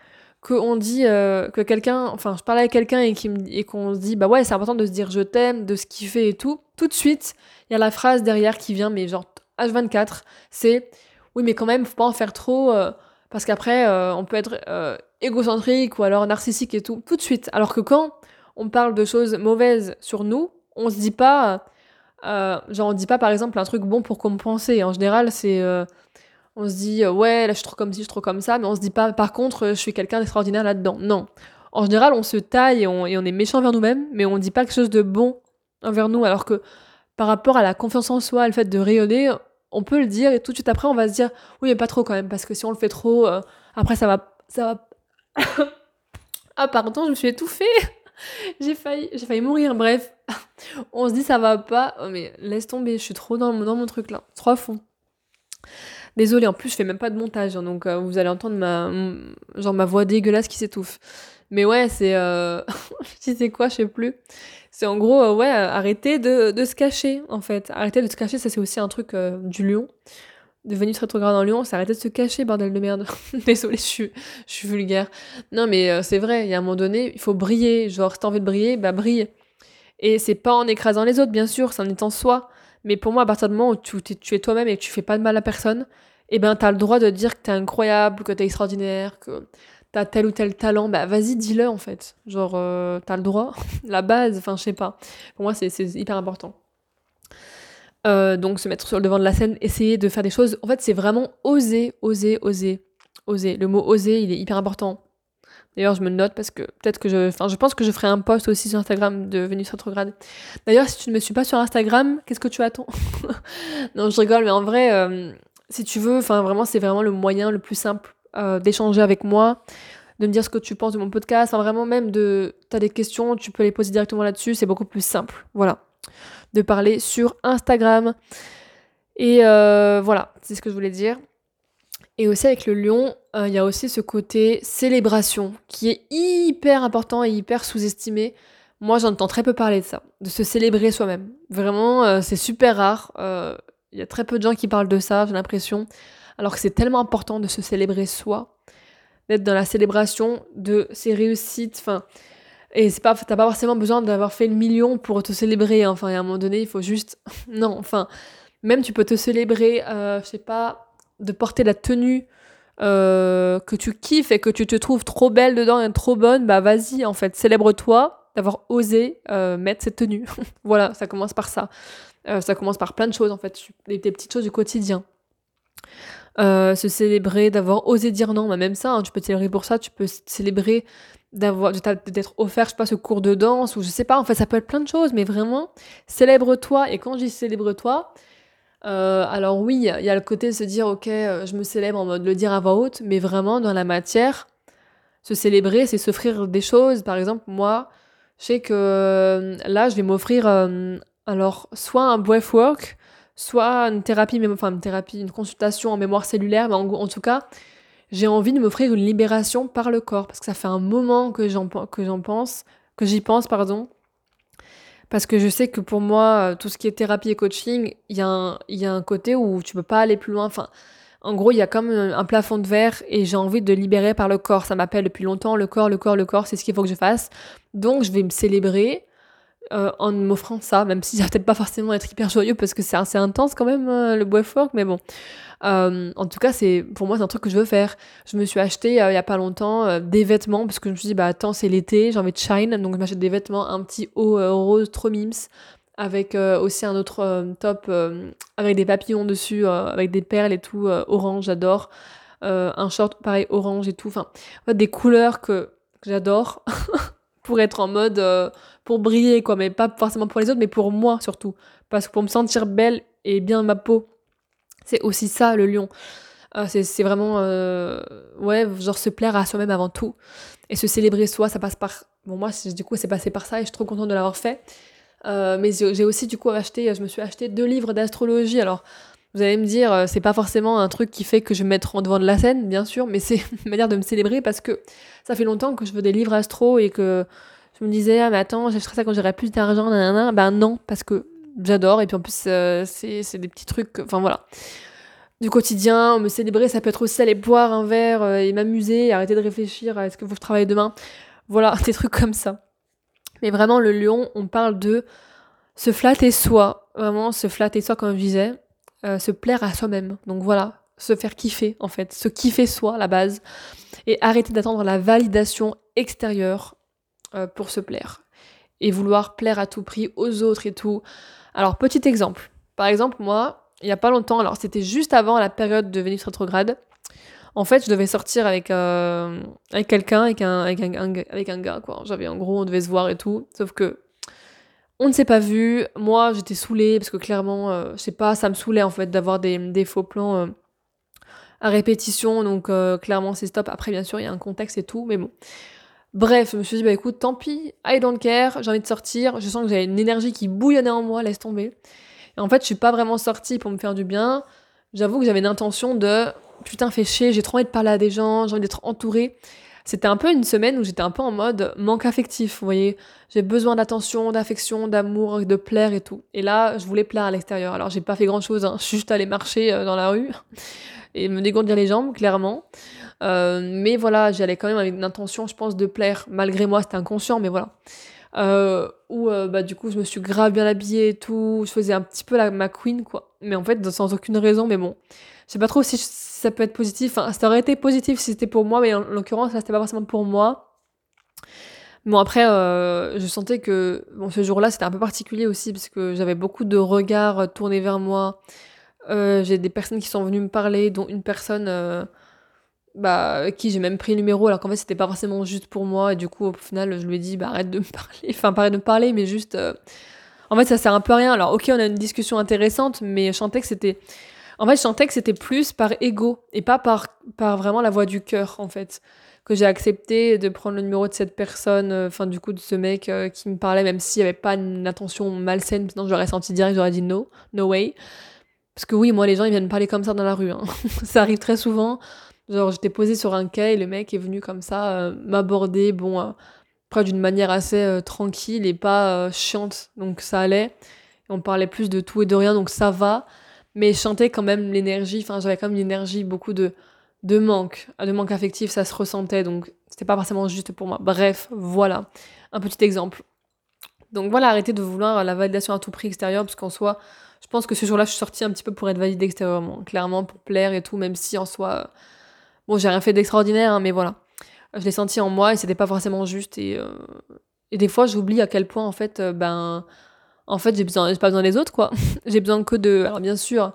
S1: qu'on dit euh, que quelqu'un, enfin, je parle avec quelqu'un et qu'on se dit, bah ouais, c'est important de se dire je t'aime, de qu'il fait et tout, tout de suite, il y a la phrase derrière qui vient, mais genre H24, c'est, oui, mais quand même, faut pas en faire trop. Euh, parce qu'après, on peut être égocentrique ou alors narcissique et tout, tout de suite. Alors que quand on parle de choses mauvaises sur nous, on se dit pas, euh, genre on dit pas par exemple un truc bon pour compenser. En général, c'est, on se dit ouais là je suis trop comme ci, je suis trop comme ça, mais on se dit pas par contre je suis quelqu'un d'extraordinaire là-dedans. Non, En général, on se taille et on, est méchant envers nous-mêmes, mais on dit pas quelque chose de bon envers nous, alors que par rapport à la confiance en soi, le fait de rayonner, on peut le dire et tout de suite après, on va se dire oui, mais pas trop quand même, parce que si on le fait trop, euh, après ça va, ça va. Ah pardon, je me suis étouffée. *laughs* j'ai failli, failli mourir. Bref, *laughs* on se dit ça va pas, oh, mais laisse tomber, je suis trop dans, mon truc là, trop à fond. Désolée, en plus je fais même pas de montage, hein, donc euh, vous allez entendre ma, genre ma voix dégueulasse qui s'étouffe. Mais ouais, c'est, euh... *laughs* je quoi, je sais plus. C'est en gros, euh, ouais, arrêter de, de, se cacher en fait. Arrêter de se cacher, ça c'est aussi un truc euh, du lion. De Vénus rétrograde en lion, c'est arrêter de se cacher, bordel de merde. *laughs* Désolée, je suis, vulgaire. Non, mais c'est vrai, il y a un moment donné, il faut briller. Genre, si t'as envie de briller, bah brille. Et c'est pas en écrasant les autres, bien sûr, c'est en étant soi. Mais pour moi, à partir du moment où tu, tu es toi-même et que tu fais pas de mal à personne, eh ben t'as le droit de dire que t'es incroyable, que t'es extraordinaire, que t'as tel ou tel talent, bah vas-y, dis-le en fait. Genre, euh, t'as le droit, *laughs* la base, enfin je sais pas. Pour moi, c'est hyper important. Euh, donc se mettre sur le devant de la scène, essayer de faire des choses. En fait, c'est vraiment oser, oser, oser, oser. Le mot oser, il est hyper important. D'ailleurs, je me note parce que peut-être que je. Enfin, je pense que je ferai un post aussi sur Instagram de Venus Retrograde. D'ailleurs, si tu ne me suis pas sur Instagram, qu'est-ce que tu attends? *laughs* Non, je rigole, mais en vrai, euh, si tu veux, enfin, vraiment, c'est vraiment le moyen le plus simple euh, d'échanger avec moi, de me dire ce que tu penses de mon podcast. Enfin, vraiment, même de. Tu as des questions, tu peux les poser directement là-dessus, c'est beaucoup plus simple. Voilà. De parler sur Instagram. Et euh, voilà, c'est ce que je voulais dire. Et aussi avec le lion, euh, il y a aussi ce côté célébration qui est hyper important et hyper sous-estimé. Moi, j'entends très peu parler de ça, de se célébrer soi-même. Vraiment, euh, c'est super rare. Il y a très peu de gens qui parlent de ça, j'ai l'impression. Alors que c'est tellement important de se célébrer soi, d'être dans la célébration de ses réussites. Enfin, et c'est pas, t'as pas forcément besoin d'avoir fait le million pour te célébrer. Hein. Enfin, à un moment donné, il faut juste, *laughs* non. Enfin, même tu peux te célébrer, je sais pas, de porter la tenue euh, que tu kiffes et que tu te trouves trop belle dedans et trop bonne, bah vas-y, en fait, célèbre-toi d'avoir osé euh, mettre cette tenue. *laughs* voilà, ça commence par ça. Euh, ça commence par plein de choses, en fait, des, petites choses du quotidien. se célébrer, d'avoir osé dire non, bah, même ça, hein, tu peux te célébrer pour ça, tu peux célébrer d'avoir d'être offert je sais pas ce cours de danse ou je sais pas en fait ça peut être plein de choses mais vraiment célèbre-toi et quand je dis célèbre-toi euh, alors oui, il y a le côté de se dire, ok, euh, je me célèbre en mode le dire à voix haute, mais vraiment dans la matière, se célébrer, c'est s'offrir des choses. Par exemple, moi, je sais que euh, là, je vais m'offrir alors soit un breathwork, soit une thérapie, enfin une thérapie, une consultation en mémoire cellulaire, mais en, tout cas, j'ai envie de m'offrir une libération par le corps, parce que ça fait un moment que j'en pense, que j'y pense, pardon, parce que je sais que pour moi, euh, tout ce qui est thérapie et coaching, il y, a un, y a un côté où tu peux pas aller plus loin. Enfin, en gros, il y a comme un plafond de verre et j'ai envie de libérer par le corps. Ça m'appelle depuis longtemps, le corps, le corps, le corps, c'est ce qu'il faut que je fasse. Donc, je vais me célébrer euh, en m'offrant ça, même si ça va peut-être pas forcément être hyper joyeux parce que c'est assez intense quand même, euh, le breathwork, mais bon. Euh, en tout cas, c'est pour moi, c'est un truc que je veux faire. Je me suis acheté il y a pas longtemps des vêtements parce que je me suis dit, bah attends, c'est l'été, j'ai envie de shine, donc je m'achète des vêtements, un petit haut rose trop mims, avec aussi un autre top avec des papillons dessus, avec des perles et tout, orange, j'adore. un short pareil, orange et tout, enfin, des couleurs que j'adore *laughs* pour être en mode pour briller, quoi, mais pas forcément pour les autres, mais pour moi surtout. Parce que pour me sentir belle et bien ma peau, c'est aussi ça le lion. Euh, c'est vraiment, euh, ouais, genre se plaire à soi-même avant tout. Et se célébrer soi, ça passe par. Bon, moi, du coup, c'est passé par ça et je suis trop contente de l'avoir fait. Euh, mais j'ai aussi, du coup, acheté, je me suis acheté deux livres d'astrologie. Alors, vous allez me dire, c'est pas forcément un truc qui fait que je vais me mettre en devant de la scène, bien sûr, mais c'est *laughs* une manière de me célébrer parce que ça fait longtemps que je veux des livres astro et que je me disais, ah, mais attends, j'achèterai ça quand j'aurai plus d'argent, nanana. Ben non, parce que j'adore. Et puis en plus, euh, c'est des petits trucs, enfin voilà. Du quotidien, me célébrer, ça peut être aussi aller boire un verre euh, et m'amuser, arrêter de réfléchir à est-ce que vous travaillez demain. Voilà, *laughs* des trucs comme ça. Mais vraiment, le lion, on parle de se flatter soi. Vraiment, se flatter soi, comme je disais. Euh, se plaire à soi-même. Donc voilà, se faire kiffer, en fait. Se kiffer soi, à la base. Et arrêter d'attendre la validation extérieure euh, pour se plaire et vouloir plaire à tout prix aux autres et tout. Alors, petit exemple. Par exemple, moi, il n'y a pas longtemps, alors c'était juste avant la période de Vénus rétrograde, En fait, je devais sortir avec, euh, avec quelqu'un, avec un, avec, un, gars, quoi. J'avais, en gros, on devait se voir et tout. Sauf que, on ne s'est pas vu. Moi, j'étais saoulée, parce que clairement, euh, je sais pas, ça me saoulait, en fait, d'avoir des, des faux plans euh, à répétition. Donc, clairement, c'est stop. Après, bien sûr, il y a un contexte et tout, mais bon. Bref, je me suis dit, bah écoute, tant pis, I don't care, j'ai envie de sortir. Je sens que j'avais une énergie qui bouillonnait en moi, laisse tomber. Et en fait, je suis pas vraiment sortie pour me faire du bien. J'avoue que j'avais une intention de putain, fait chier, j'ai trop envie de parler à des gens, j'ai envie d'être entourée. C'était un peu une semaine où j'étais un peu en mode manque affectif, vous voyez. J'ai besoin d'attention, d'affection, d'amour, de plaire et tout. Et là, je voulais plaire à l'extérieur. Alors, j'ai pas fait grand chose, hein. je suis juste allée marcher euh, dans la rue *laughs* et me dégourdir les jambes, clairement. Euh, mais voilà, j'allais quand même avec une intention, je pense, de plaire. Malgré moi, c'était inconscient, mais voilà. Euh, où euh, bah, du coup, je me suis grave bien habillée et tout. Je faisais un petit peu la, ma queen, quoi. Mais en fait, sans aucune raison, mais bon. Je sais pas trop si ça peut être positif. Enfin, ça aurait été positif si c'était pour moi, mais en, l'occurrence, là, c'était pas forcément pour moi. Bon, après, euh, je sentais que bon, ce jour-là, c'était un peu particulier aussi, parce que j'avais beaucoup de regards tournés vers moi. J'ai des personnes qui sont venues me parler, dont une personne bah, qui j'ai même pris le numéro, alors qu'en fait, c'était pas forcément juste pour moi. Et du coup, au final, je lui ai dit, bah, arrête de me parler. Enfin, arrête de me parler, mais juste. Euh, en fait, ça sert un peu à rien. Alors, ok, on a une discussion intéressante, mais que c'était en fait, que c'était plus par ego et pas par, par vraiment la voix du cœur, en fait. Que j'ai accepté de prendre le numéro de cette personne, euh, enfin, du coup, de ce mec euh, qui me parlait, même s'il n'y avait pas une intention malsaine, sinon j'aurais senti direct, j'aurais dit no, no way. Parce que oui, moi, les gens, ils viennent me parler comme ça dans la rue. Hein. *laughs* ça arrive très souvent. Genre, j'étais posée sur un quai et le mec est venu comme ça euh, m'aborder, bon, après d'une manière assez tranquille et pas chiante. Donc ça allait. On parlait plus de tout et de rien, donc ça va mais je sentais quand même l'énergie, enfin j'avais quand même l'énergie, beaucoup de, de manque, de manque affectif, ça se ressentait, donc c'était pas forcément juste pour moi. Bref, voilà, un petit exemple. Donc voilà, arrêtez de vouloir la validation à tout prix extérieure, parce qu'en soi, je pense que ce jour-là, je suis sortie un petit peu pour être validée extérieurement, clairement, pour plaire et tout, même si en soi, bon, j'ai rien fait d'extraordinaire, hein, mais voilà. Je l'ai senti en moi et c'était pas forcément juste, et, euh, et des fois, j'oublie à quel point, en fait, euh, ben en fait, j'ai besoin, pas besoin des autres, quoi. *laughs* j'ai besoin que de. Alors, bien sûr,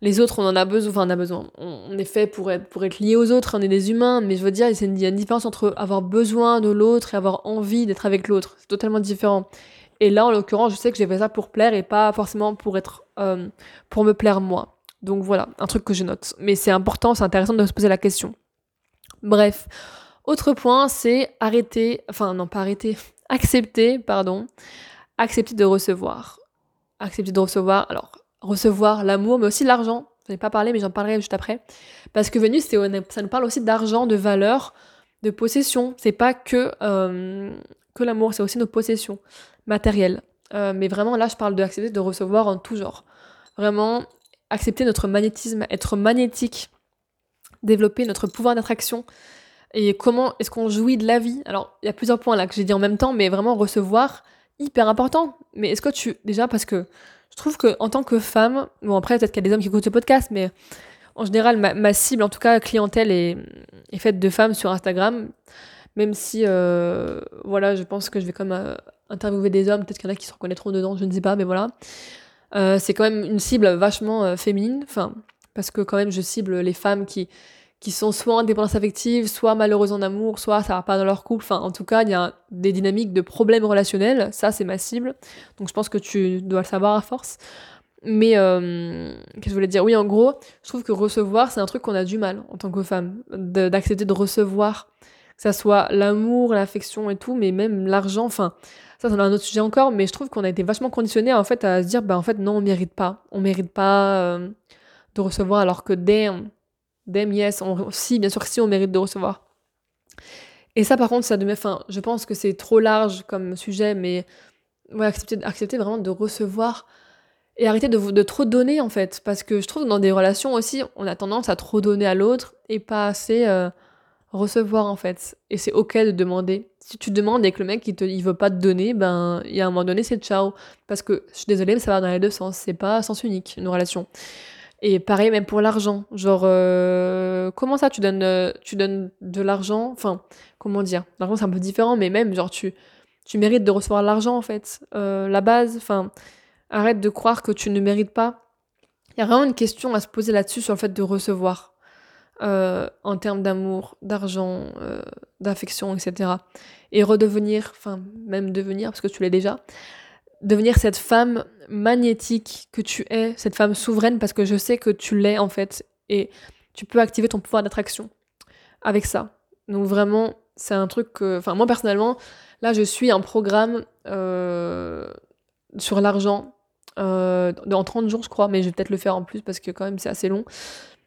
S1: les autres, on en a besoin, enfin, on a besoin. On est fait pour être, pour être lié aux autres, on est des humains, mais je veux dire, il y a une différence entre avoir besoin de l'autre et avoir envie d'être avec l'autre. C'est totalement différent. Et là, en l'occurrence, je sais que j'ai fait ça pour plaire et pas forcément pour être. Euh, pour me plaire moi. Donc voilà, un truc que je note. Mais c'est important, c'est intéressant de se poser la question. Bref. Autre point, c'est arrêter, enfin non pas arrêter, *laughs* accepter, pardon, accepter de recevoir. Accepter de recevoir, alors, recevoir l'amour, mais aussi l'argent. Je ai pas parlé, mais j'en parlerai juste après. Parce que Vénus, ça nous parle aussi d'argent, de valeur, de possession. C'est pas que, euh, l'amour, c'est aussi nos possessions matérielles. Euh, mais vraiment, là, je parle d'accepter de recevoir en tout genre. Vraiment, accepter notre magnétisme, être magnétique, développer notre pouvoir d'attraction. Et comment est-ce qu'on jouit de la vie Alors, il y a plusieurs points là que j'ai dit en même temps, mais vraiment recevoir, hyper important. Mais est-ce que tu. Déjà, parce que je trouve que en tant que femme, bon, après, peut-être qu'il y a des hommes qui écoutent ce podcast, mais en général, ma, cible, en tout cas, clientèle, est, faite de femmes sur Instagram. Même si, euh, voilà, je pense que je vais même euh, interviewer des hommes, peut-être qu'il y en a qui se reconnaîtront dedans, je ne sais pas, mais voilà. Euh, c'est quand même une cible vachement féminine, enfin, parce que quand même, je cible les femmes qui qui sont soit en dépendance affective, soit malheureuses en amour, soit ça va pas dans leur couple. Enfin, en tout cas, il y a des dynamiques de problèmes relationnels. Ça, c'est ma cible. Donc, je pense que tu dois le savoir à force. Mais, euh, qu'est-ce que je voulais dire? Oui, en gros, je trouve que recevoir, c'est un truc qu'on a du mal en tant que femme. D'accepter de, recevoir, que ça soit l'amour, l'affection et tout, mais même l'argent. Enfin, ça, c'est un autre sujet encore. Mais je trouve qu'on a été vachement conditionné en fait à se dire, bah en fait, non, on mérite pas. On mérite pas euh, de recevoir alors que dès Damn yes, si, bien sûr que si, on mérite de recevoir. Et ça, par contre, ça devient, enfin, je pense que c'est trop large comme sujet, mais ouais, accepter, accepter vraiment de recevoir et arrêter de, de trop donner, en fait. Parce que je trouve que dans des relations aussi, on a tendance à trop donner à l'autre et pas assez euh, recevoir, en fait. Et c'est ok de demander. Si tu demandes et que le mec, il, te, il veut pas te donner, ben, il y a un moment donné, c'est ciao. Parce que, je suis désolée, mais ça va dans les deux sens. C'est pas sens unique, une relation. Et pareil, même pour l'argent. Genre, euh, comment ça, tu donnes, euh, tu donnes de l'argent? Enfin, comment dire? L'argent, c'est un peu différent, mais même, genre, tu, tu mérites de recevoir l'argent, en fait. Euh, la base, enfin, arrête de croire que tu ne mérites pas. Il y a vraiment une question à se poser là-dessus sur le fait de recevoir. En termes d'amour, d'argent, d'affection, etc. Et redevenir, enfin même devenir, parce que tu l'es déjà, devenir cette femme magnétique que tu es, cette femme souveraine, parce que je sais que tu l'es en fait, et tu peux activer ton pouvoir d'attraction avec ça. Donc vraiment, c'est un truc que, enfin moi personnellement, là je suis un programme euh, sur l'argent euh, dans 30 jours je crois, mais je vais peut-être le faire en plus parce que quand même c'est assez long.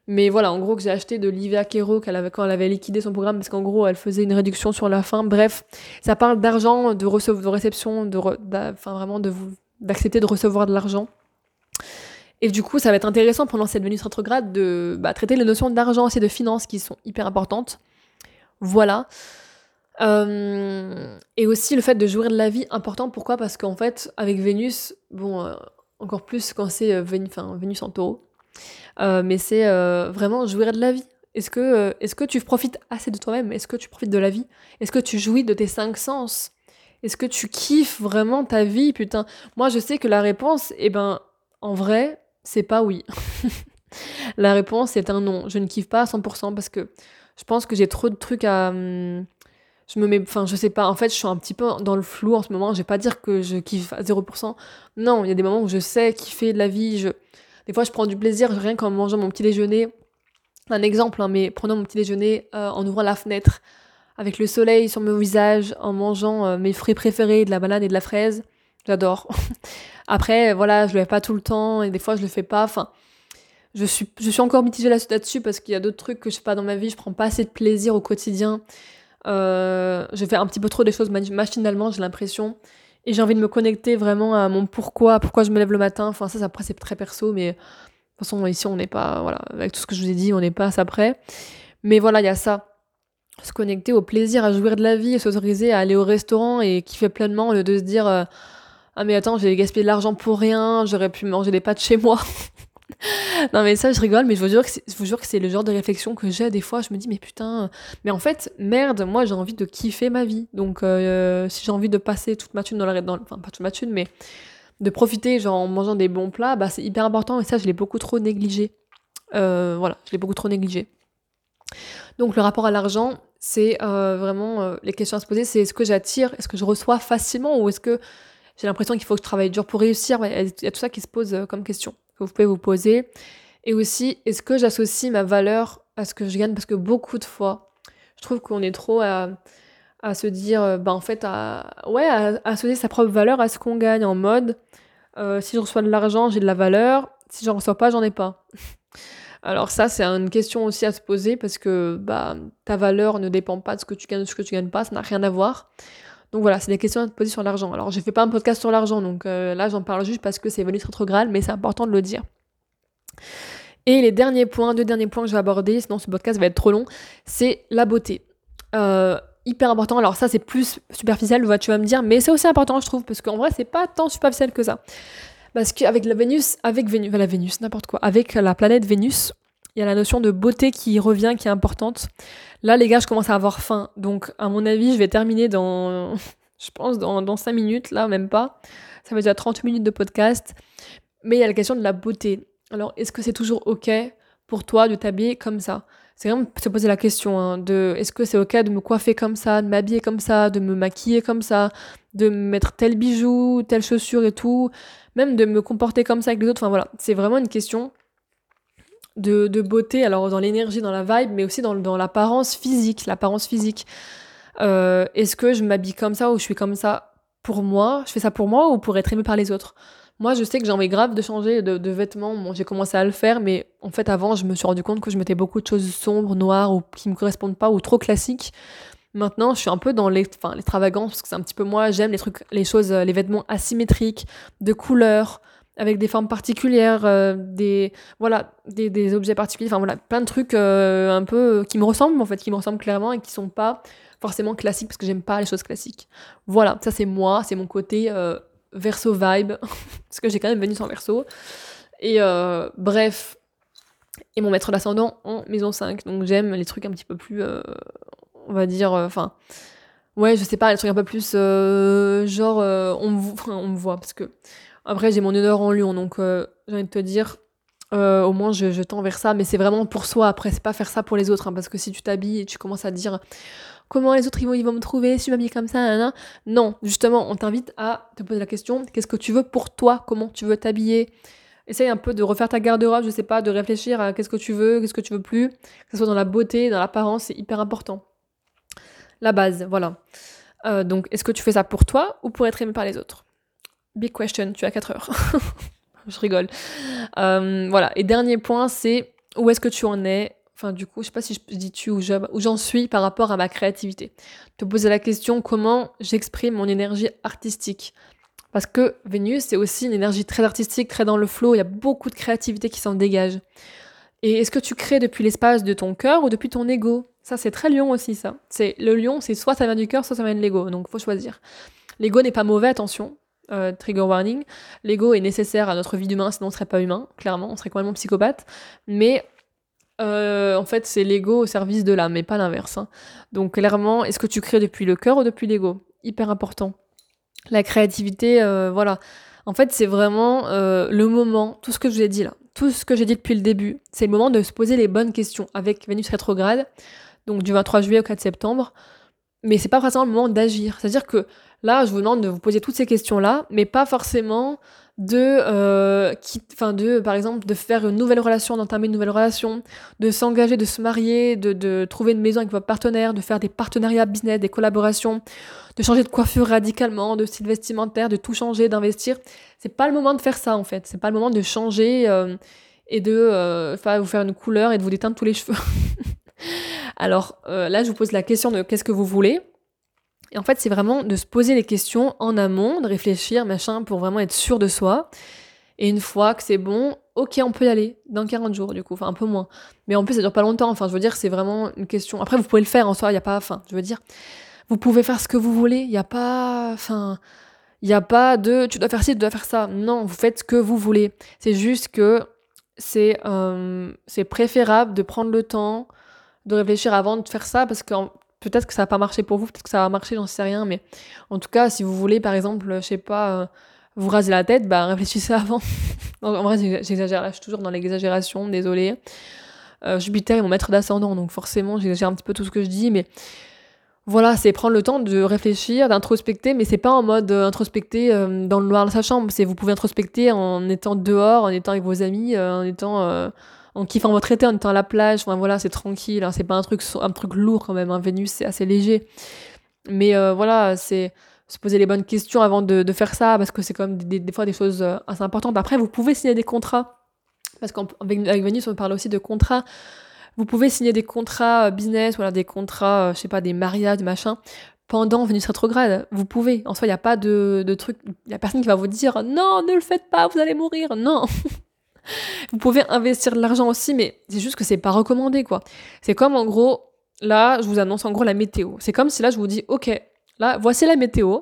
S1: Mais voilà, en gros, que j'ai acheté de Livia Kero qu'elle avait, quand elle avait liquidé son programme, parce qu'en gros, elle faisait une réduction sur la fin. Bref, ça parle d'argent, de, de réception, de, vraiment d'accepter de recevoir de l'argent. Et du coup, ça va être intéressant pendant cette Vénus rétrograde de bah, traiter les notions d'argent et de finances qui sont hyper importantes. Voilà. Euh, et aussi le fait de jouir de la vie, important. Pourquoi? Parce qu'en fait, avec Vénus, bon, euh, encore plus quand c'est euh, Vénus en taureau, mais c'est vraiment jouir de la vie. Est-ce que, est que tu profites assez de toi-même? Est-ce que tu profites de la vie? Est-ce que tu jouis de tes cinq sens? Est-ce que tu kiffes vraiment ta vie Putain, moi je sais que la réponse, eh ben, en vrai, c'est pas oui. *laughs* la réponse est un non. Je ne kiffe pas à 100% parce que je pense que j'ai trop de trucs à. Hum, je me mets. Enfin, je sais pas. En fait, je suis un petit peu dans le flou en ce moment. Je vais pas dire que je kiffe à 0%. Non, il y a des moments où je sais kiffer de la vie. Des fois, je prends du plaisir rien qu'en mangeant mon petit déjeuner. Un exemple, hein, mais prenant mon petit déjeuner euh, en ouvrant la fenêtre, avec le soleil sur mon visage, en mangeant euh, mes fruits préférés, de la banane et de la fraise. J'adore. *laughs* Après, voilà, je le fais pas tout le temps et des fois je le fais pas. Enfin, je suis, je suis encore mitigée là-dessus parce qu'il y a d'autres trucs que je fais pas dans ma vie. Je prends pas assez de plaisir au quotidien. Euh, je fais un petit peu trop des choses machinalement, j'ai l'impression. Et j'ai envie de me connecter vraiment à mon pourquoi, pourquoi je me lève le matin. Enfin, ça, après, c'est très perso, mais de toute façon, ici, on n'est pas, voilà, avec tout ce que je vous ai dit, on n'est pas à ça près. Mais voilà, il y a ça. Se connecter au plaisir, à jouir de la vie, s'autoriser à aller au restaurant et kiffer pleinement au lieu de se dire. Euh, ah mais attends, j'ai gaspillé de l'argent pour rien, j'aurais pu manger des pâtes chez moi. *laughs* non mais ça je rigole, mais je vous jure que c'est le genre de réflexion que j'ai des fois. Je me dis mais putain, mais en fait merde, moi j'ai envie de kiffer ma vie. Donc euh, si j'ai envie de passer toute ma thune dans la, enfin pas toute ma thune, mais de profiter genre en mangeant des bons plats, bah c'est hyper important et ça je l'ai beaucoup trop négligé. Euh, voilà, je l'ai beaucoup trop négligé. Donc le rapport à l'argent, c'est euh, vraiment les questions à se poser, c'est est-ce que j'attire, est-ce que je reçois facilement ou est-ce que j'ai l'impression qu'il faut que je travaille dur pour réussir? Il y a tout ça qui se pose comme question que vous pouvez vous poser. Et aussi, est-ce que j'associe ma valeur à ce que je gagne? Parce que beaucoup de fois, je trouve qu'on est trop à, se dire, bah en fait, à, ouais, à, associer sa propre valeur à ce qu'on gagne en mode, euh, si je reçois de l'argent, j'ai de la valeur, si j'en reçois pas, j'en ai pas. *laughs* Alors ça, c'est une question aussi à se poser parce que bah, ta valeur ne dépend pas de ce que tu gagnes, de ce que tu gagnes pas, ça n'a rien à voir. Donc voilà, c'est des questions à te poser sur l'argent. Alors, je fais pas un podcast sur l'argent, donc euh, là, j'en parle juste parce que c'est Vénus rétrograde, mais c'est important de le dire. Et les derniers points, deux derniers points que je vais aborder, sinon ce podcast va être trop long, c'est la beauté. Euh, hyper important. Alors ça, c'est plus superficiel, tu vas me dire, mais c'est aussi important, je trouve, parce qu'en vrai, c'est pas tant superficiel que ça. Parce qu'avec la Vénus, avec la Vénus, n'importe quoi, avec la planète Vénus, il y a la notion de beauté qui revient, qui est importante. Là, les gars, je commence à avoir faim. Donc, à mon avis, je vais terminer dans, *laughs* je pense, dans, dans 5 minutes, là, même pas. Ça fait déjà 30 minutes de podcast. Mais il y a la question de la beauté. Alors, est-ce que c'est toujours OK pour toi de t'habiller comme ça? C'est vraiment se poser la question hein, de est-ce que c'est OK de me coiffer comme ça, de m'habiller comme ça, de me maquiller comme ça, de me mettre tel bijou, telle chaussure et tout, même de me comporter comme ça avec les autres. Enfin voilà, c'est vraiment une question de, beauté, alors dans l'énergie, dans la vibe, mais aussi dans, dans l'apparence physique, l'apparence physique. Euh, est-ce que je m'habille comme ça ou je suis comme ça pour moi? Je fais ça pour moi ou pour être aimé par les autres? Moi, je sais que j'ai envie grave de changer de, vêtements. J'ai commencé à le faire, mais en fait, avant, je me suis rendu compte que je mettais beaucoup de choses sombres, noires ou qui me correspondent pas ou trop classiques. Maintenant, je suis un peu dans l'extravagance parce que c'est un petit peu moi. J'aime les trucs, les choses, les vêtements asymétriques, de couleurs, avec des formes particulières, euh, des voilà, des, objets particuliers, enfin voilà, plein de trucs euh, un peu qui me ressemblent en qui me ressemblent clairement et qui sont pas forcément classiques parce que j'aime pas les choses classiques. Voilà, ça c'est moi, c'est mon côté euh, verso vibe *laughs* parce que j'ai quand même venu sans verso. Et bref, et mon maître d'ascendant en maison 5, donc j'aime les trucs un petit peu plus on va dire enfin ouais, je sais pas, les trucs un peu plus genre on me voit parce que après, j'ai mon honneur en lion, donc euh, j'ai envie de te dire, Euh, au moins, je, tends vers ça, mais c'est vraiment pour soi. Après, c'est pas faire ça pour les autres, hein, parce que si tu t'habilles et tu commences à dire comment les autres ils vont, ils vont me trouver si je m'habille comme ça, non, justement, on t'invite à te poser la question qu'est-ce que tu veux pour toi? Comment tu veux t'habiller? Essaye un peu de refaire ta garde-robe, je sais pas, de réfléchir à qu'est-ce que tu veux, qu'est-ce que tu veux plus, que ce soit dans la beauté, dans l'apparence, c'est hyper important. La base, voilà. Euh, donc, est-ce que tu fais ça pour toi ou pour être aimé par les autres? Big question, tu as 4 heures. *laughs* je rigole. Euh, voilà. Et dernier point, c'est où est-ce que tu en es? Enfin, du coup, je sais pas si je dis tu ou où j'en suis par rapport à ma créativité. Te poser la question comment j'exprime mon énergie artistique? Parce que Vénus, c'est aussi une énergie très artistique, très dans le flow. Il y a beaucoup de créativité qui s'en dégage. Et est-ce que tu crées depuis l'espace de ton cœur ou depuis ton ego? Ça, c'est très lion aussi, ça. C'est le lion, c'est soit ça vient du cœur, soit ça vient de l'ego. Donc, faut choisir. L'ego n'est pas mauvais, attention. Euh, trigger warning. L'ego est nécessaire à notre vie d'humain, sinon on serait pas humain, clairement, on serait complètement psychopathe. Mais euh, en fait, c'est l'ego au service de l'âme, mais pas l'inverse. Hein. Donc clairement, est-ce que tu crées depuis le cœur ou depuis l'ego? Hyper important. La créativité, euh, voilà. En fait, c'est vraiment le moment, tout ce que je vous ai dit là, tout ce que j'ai dit depuis le début, c'est le moment de se poser les bonnes questions avec Vénus rétrograde, donc du 23 juillet au 4 septembre. Mais c'est pas forcément le moment d'agir. C'est-à-dire que Là, je vous demande de vous poser toutes ces questions-là, mais pas forcément de, euh, enfin de, par exemple, de faire une nouvelle relation, d'entamer une nouvelle relation, de s'engager, de se marier, de, trouver une maison avec votre partenaire, de faire des partenariats business, des collaborations, de changer de coiffure radicalement, de style vestimentaire, de tout changer, d'investir. C'est pas le moment de faire ça en fait. C'est pas le moment de changer euh, et de euh, vous faire une couleur et de vous déteindre tous les cheveux. *laughs* Alors là, je vous pose la question de qu'est-ce que vous voulez. En fait, c'est vraiment de se poser les questions en amont, de réfléchir, machin, pour vraiment être sûr de soi. Et une fois que c'est bon, ok, on peut y aller dans 40 jours, du coup, enfin un peu moins. Mais en plus, ça dure pas longtemps. Enfin, je veux dire, c'est vraiment une question. Après, vous pouvez le faire en soi, il n'y a pas. Enfin, je veux dire, vous pouvez faire ce que vous voulez. Il n'y a pas. Enfin. Il n'y a pas de tu dois faire ci, tu dois faire ça. Non, vous faites ce que vous voulez. C'est juste que c'est euh, préférable de prendre le temps de réfléchir avant de faire ça parce que peut-être que ça va pas marcher pour vous, peut-être que ça va marcher, j'en sais rien, mais en tout cas, si vous voulez, par exemple, je sais pas, euh, vous raser la tête, bah *laughs* réfléchissez avant. en vrai, j'exagère, là, je suis toujours dans l'exagération, désolé. Euh, Jupiter est mon maître d'ascendant, donc forcément, j'exagère un petit peu tout ce que je dis, mais voilà, c'est prendre le temps de réfléchir, d'introspecter, mais c'est pas en mode euh, introspecter dans le noir de sa chambre, c'est vous pouvez introspecter en étant dehors, en étant avec vos amis, en étant en kiffant votre été, en étant à la plage. Voilà, c'est tranquille. Hein, c'est pas un truc, un truc lourd quand même. hein, Vénus, c'est assez léger. Mais euh, voilà, c'est se poser les bonnes questions avant de, faire ça, parce que c'est quand même des, fois des choses euh, assez importantes. Après, vous pouvez signer des contrats, parce qu'avec Vénus, on parle aussi de contrats. Vous pouvez signer des contrats euh, business, alors des contrats, je sais pas, des mariages, des machins, pendant Vénus rétrograde. Vous pouvez. En soi, il n'y a pas de, de truc. Il n'y a personne qui va vous dire non, ne le faites pas, vous allez mourir. Non. *laughs* Vous pouvez investir de l'argent aussi, mais c'est juste que c'est pas recommandé, quoi. C'est comme en gros, là, je vous annonce en gros la météo. C'est comme si là, je vous dis, ok, là, voici la météo.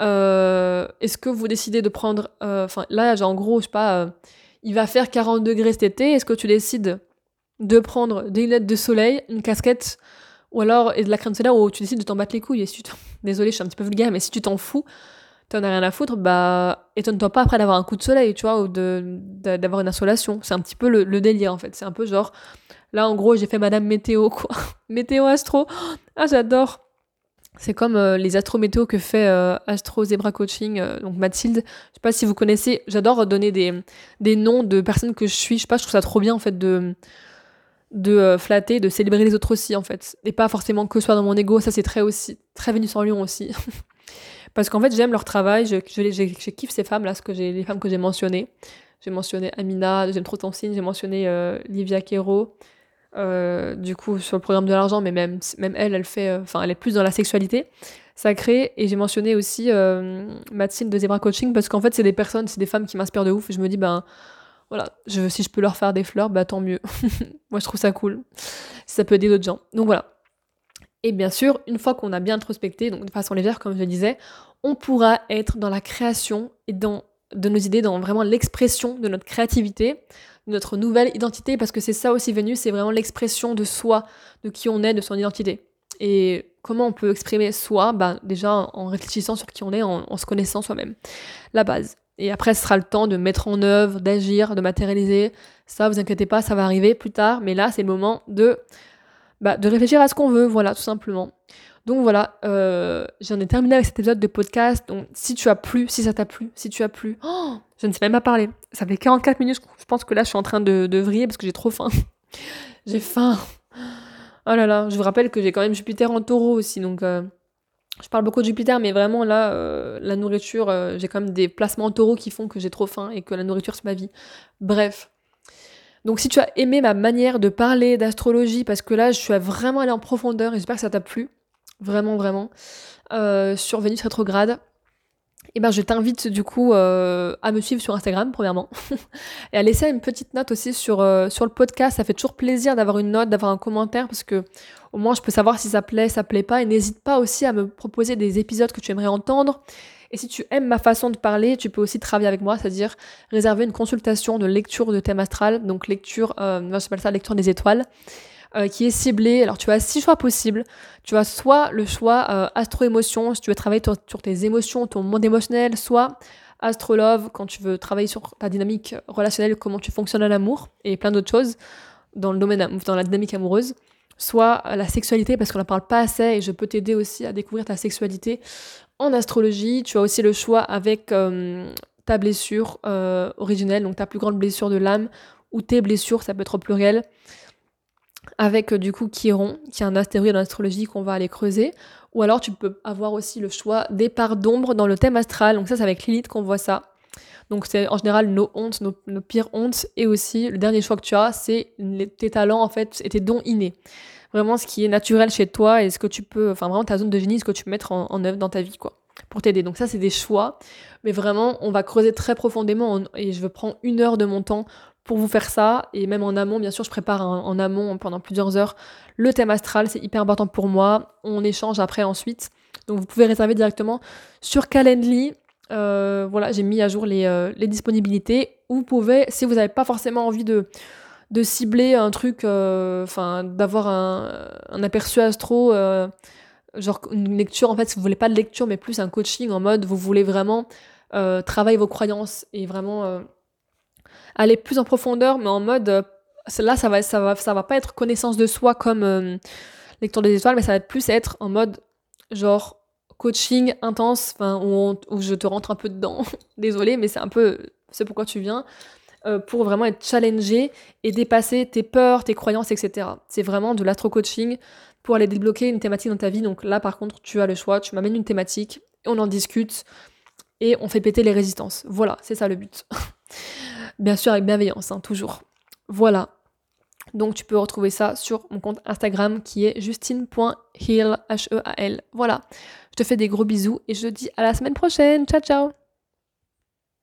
S1: Euh, est-ce que vous décidez de prendre. Euh, enfin, là, en gros, je sais pas, euh, il va faire 40 degrés cet été. Est-ce que tu décides de prendre des lunettes de soleil, une casquette, ou alors de la crème solaire, ou tu décides de t'en battre les couilles? Et si tu *laughs* Désolé, je suis un petit peu vulgaire, mais si tu t'en fous, t'en as rien à foutre, bah étonne-toi pas après d'avoir un coup de soleil, tu vois, ou d'avoir une insolation. C'est un petit peu le, délire en fait. C'est un peu genre, là en gros j'ai fait Madame Météo quoi. *laughs* météo Astro, *gasps* ah j'adore. C'est comme euh, les astro météo que fait euh, Astro Zebra Coaching, euh, donc Mathilde. Je sais pas si vous connaissez, j'adore donner des, des noms de personnes que je suis. Je sais pas, je trouve ça trop bien en fait de de flatter, de célébrer les autres aussi en fait. Et pas forcément que ce soit dans mon ego, ça c'est très aussi, très Vénus en Lion aussi. *laughs* Parce qu'en fait, j'aime leur travail, je, je, kiffe ces femmes, là, ce que j'ai, les femmes que j'ai mentionnées. J'ai mentionné Amina, j'aime trop ton signe, j'ai mentionné euh, Livia Quero, euh, du coup, sur le programme de l'argent, mais même, même elle, elle fait, euh, enfin, elle est plus dans la sexualité sacrée. Et j'ai mentionné aussi Mathilde de Zebra Coaching, parce qu'en fait, c'est des personnes, c'est des femmes qui m'inspirent de ouf, et je me dis, ben, voilà, je, si je peux leur faire des fleurs, bah tant mieux. *laughs* Moi, je trouve ça cool. Ça peut aider d'autres gens. Donc voilà, et bien sûr, une fois qu'on a bien introspecté, donc de façon légère, comme je le disais, on pourra être dans la création et dans de nos idées, dans vraiment l'expression de notre créativité, de notre nouvelle identité, parce que c'est ça aussi Vénus, c'est vraiment l'expression de soi, de qui on est, de son identité. Et comment on peut exprimer soi? Bah, Déjà en réfléchissant sur qui on est, en, se connaissant soi-même. La base. Et après, ce sera le temps de mettre en œuvre, d'agir, de matérialiser. Ça, vous inquiétez pas, ça va arriver plus tard. Mais là, c'est le moment de, bah, de réfléchir à ce qu'on veut, voilà, tout simplement. Donc voilà, euh, j'en ai terminé avec cet épisode de podcast. Donc si tu as plu, si ça t'a plu, si tu as plu, oh, je ne sais même pas parler. Ça fait 44 minutes, je pense que là je suis en train de, vriller parce que j'ai trop faim. *laughs* j'ai faim. Oh là là, je vous rappelle que j'ai quand même Jupiter en taureau aussi, donc euh, je parle beaucoup de Jupiter, mais vraiment là, euh, la nourriture, j'ai quand même des placements en taureau qui font que j'ai trop faim et que la nourriture c'est ma vie. Bref. Donc si tu as aimé ma manière de parler d'astrologie, parce que là je suis vraiment allée en profondeur, j'espère que ça t'a plu vraiment, vraiment, euh, sur Vénus rétrograde, eh ben je t'invite du coup euh, à me suivre sur Instagram premièrement *laughs* et à laisser une petite note aussi sur, euh, sur le podcast. Ça fait toujours plaisir d'avoir une note, d'avoir un commentaire parce que au moins je peux savoir si ça plaît, ça plaît pas. Et n'hésite pas aussi à me proposer des épisodes que tu aimerais entendre. Et si tu aimes ma façon de parler, tu peux aussi travailler avec moi, c'est-à-dire réserver une consultation de lecture de thème astral, donc lecture, euh, je ça lecture des étoiles. Euh, qui est ciblé. Alors tu as six choix possibles. Tu as soit le choix euh, astro-émotion, si tu veux travailler sur, tes émotions, ton monde émotionnel, soit astro-love, quand tu veux travailler sur ta dynamique relationnelle, comment tu fonctionnes à l'amour, et plein d'autres choses dans le domaine, dans la dynamique amoureuse. Soit la sexualité, parce qu'on n'en parle pas assez, et je peux t'aider aussi à découvrir ta sexualité en astrologie. Tu as aussi le choix avec euh, ta blessure originelle, donc ta plus grande blessure de l'âme, ou tes blessures, ça peut être au pluriel avec euh, du coup Chiron, qui est un astéroïde en astrologie qu'on va aller creuser. Ou alors tu peux avoir aussi le choix des parts d'ombre dans le thème astral. Donc ça, c'est avec Lilith qu'on voit ça. Donc c'est en général nos hontes, nos, pires hontes. Et aussi, le dernier choix que tu as, c'est tes talents en fait et tes dons innés. Vraiment ce qui est naturel chez toi et ce que tu peux, enfin vraiment ta zone de génie, ce que tu peux mettre en, œuvre dans ta vie, quoi, pour t'aider. Donc ça, c'est des choix. Mais vraiment, on va creuser très profondément et je prendre une heure de mon temps pour vous faire ça. Et même en amont, bien sûr, je prépare en, amont pendant plusieurs heures le thème astral. C'est hyper important pour moi. On échange après ensuite. Donc vous pouvez réserver directement sur Calendly. Euh, voilà, j'ai mis à jour les, euh, les, disponibilités. Vous pouvez, si vous n'avez pas forcément envie de, cibler un truc, euh, enfin d'avoir un, un, aperçu astro, genre une lecture, en fait, si vous voulez pas de lecture, mais plus un coaching en mode vous voulez vraiment travailler vos croyances et vraiment aller plus en profondeur, mais en mode là ça va ça va ça va pas être connaissance de soi comme lecture des étoiles, mais ça va plus être en mode genre coaching intense, enfin où, je te rentre un peu dedans. *laughs* Désolée, mais c'est un peu c'est pourquoi tu viens. Euh, pour vraiment être challengé et dépasser tes peurs, tes croyances, etc. C'est vraiment de l'astro-coaching pour aller débloquer une thématique dans ta vie. Donc là, par contre, tu as le choix, tu m'amènes une thématique, on en discute, et on fait péter les résistances. Voilà, c'est ça le but. *laughs* Bien sûr avec bienveillance, hein, toujours. Voilà. Donc tu peux retrouver ça sur mon compte Instagram qui est justine.heal, H-E-A-L. Voilà. Je te fais des gros bisous et je te dis à la semaine prochaine. Ciao ciao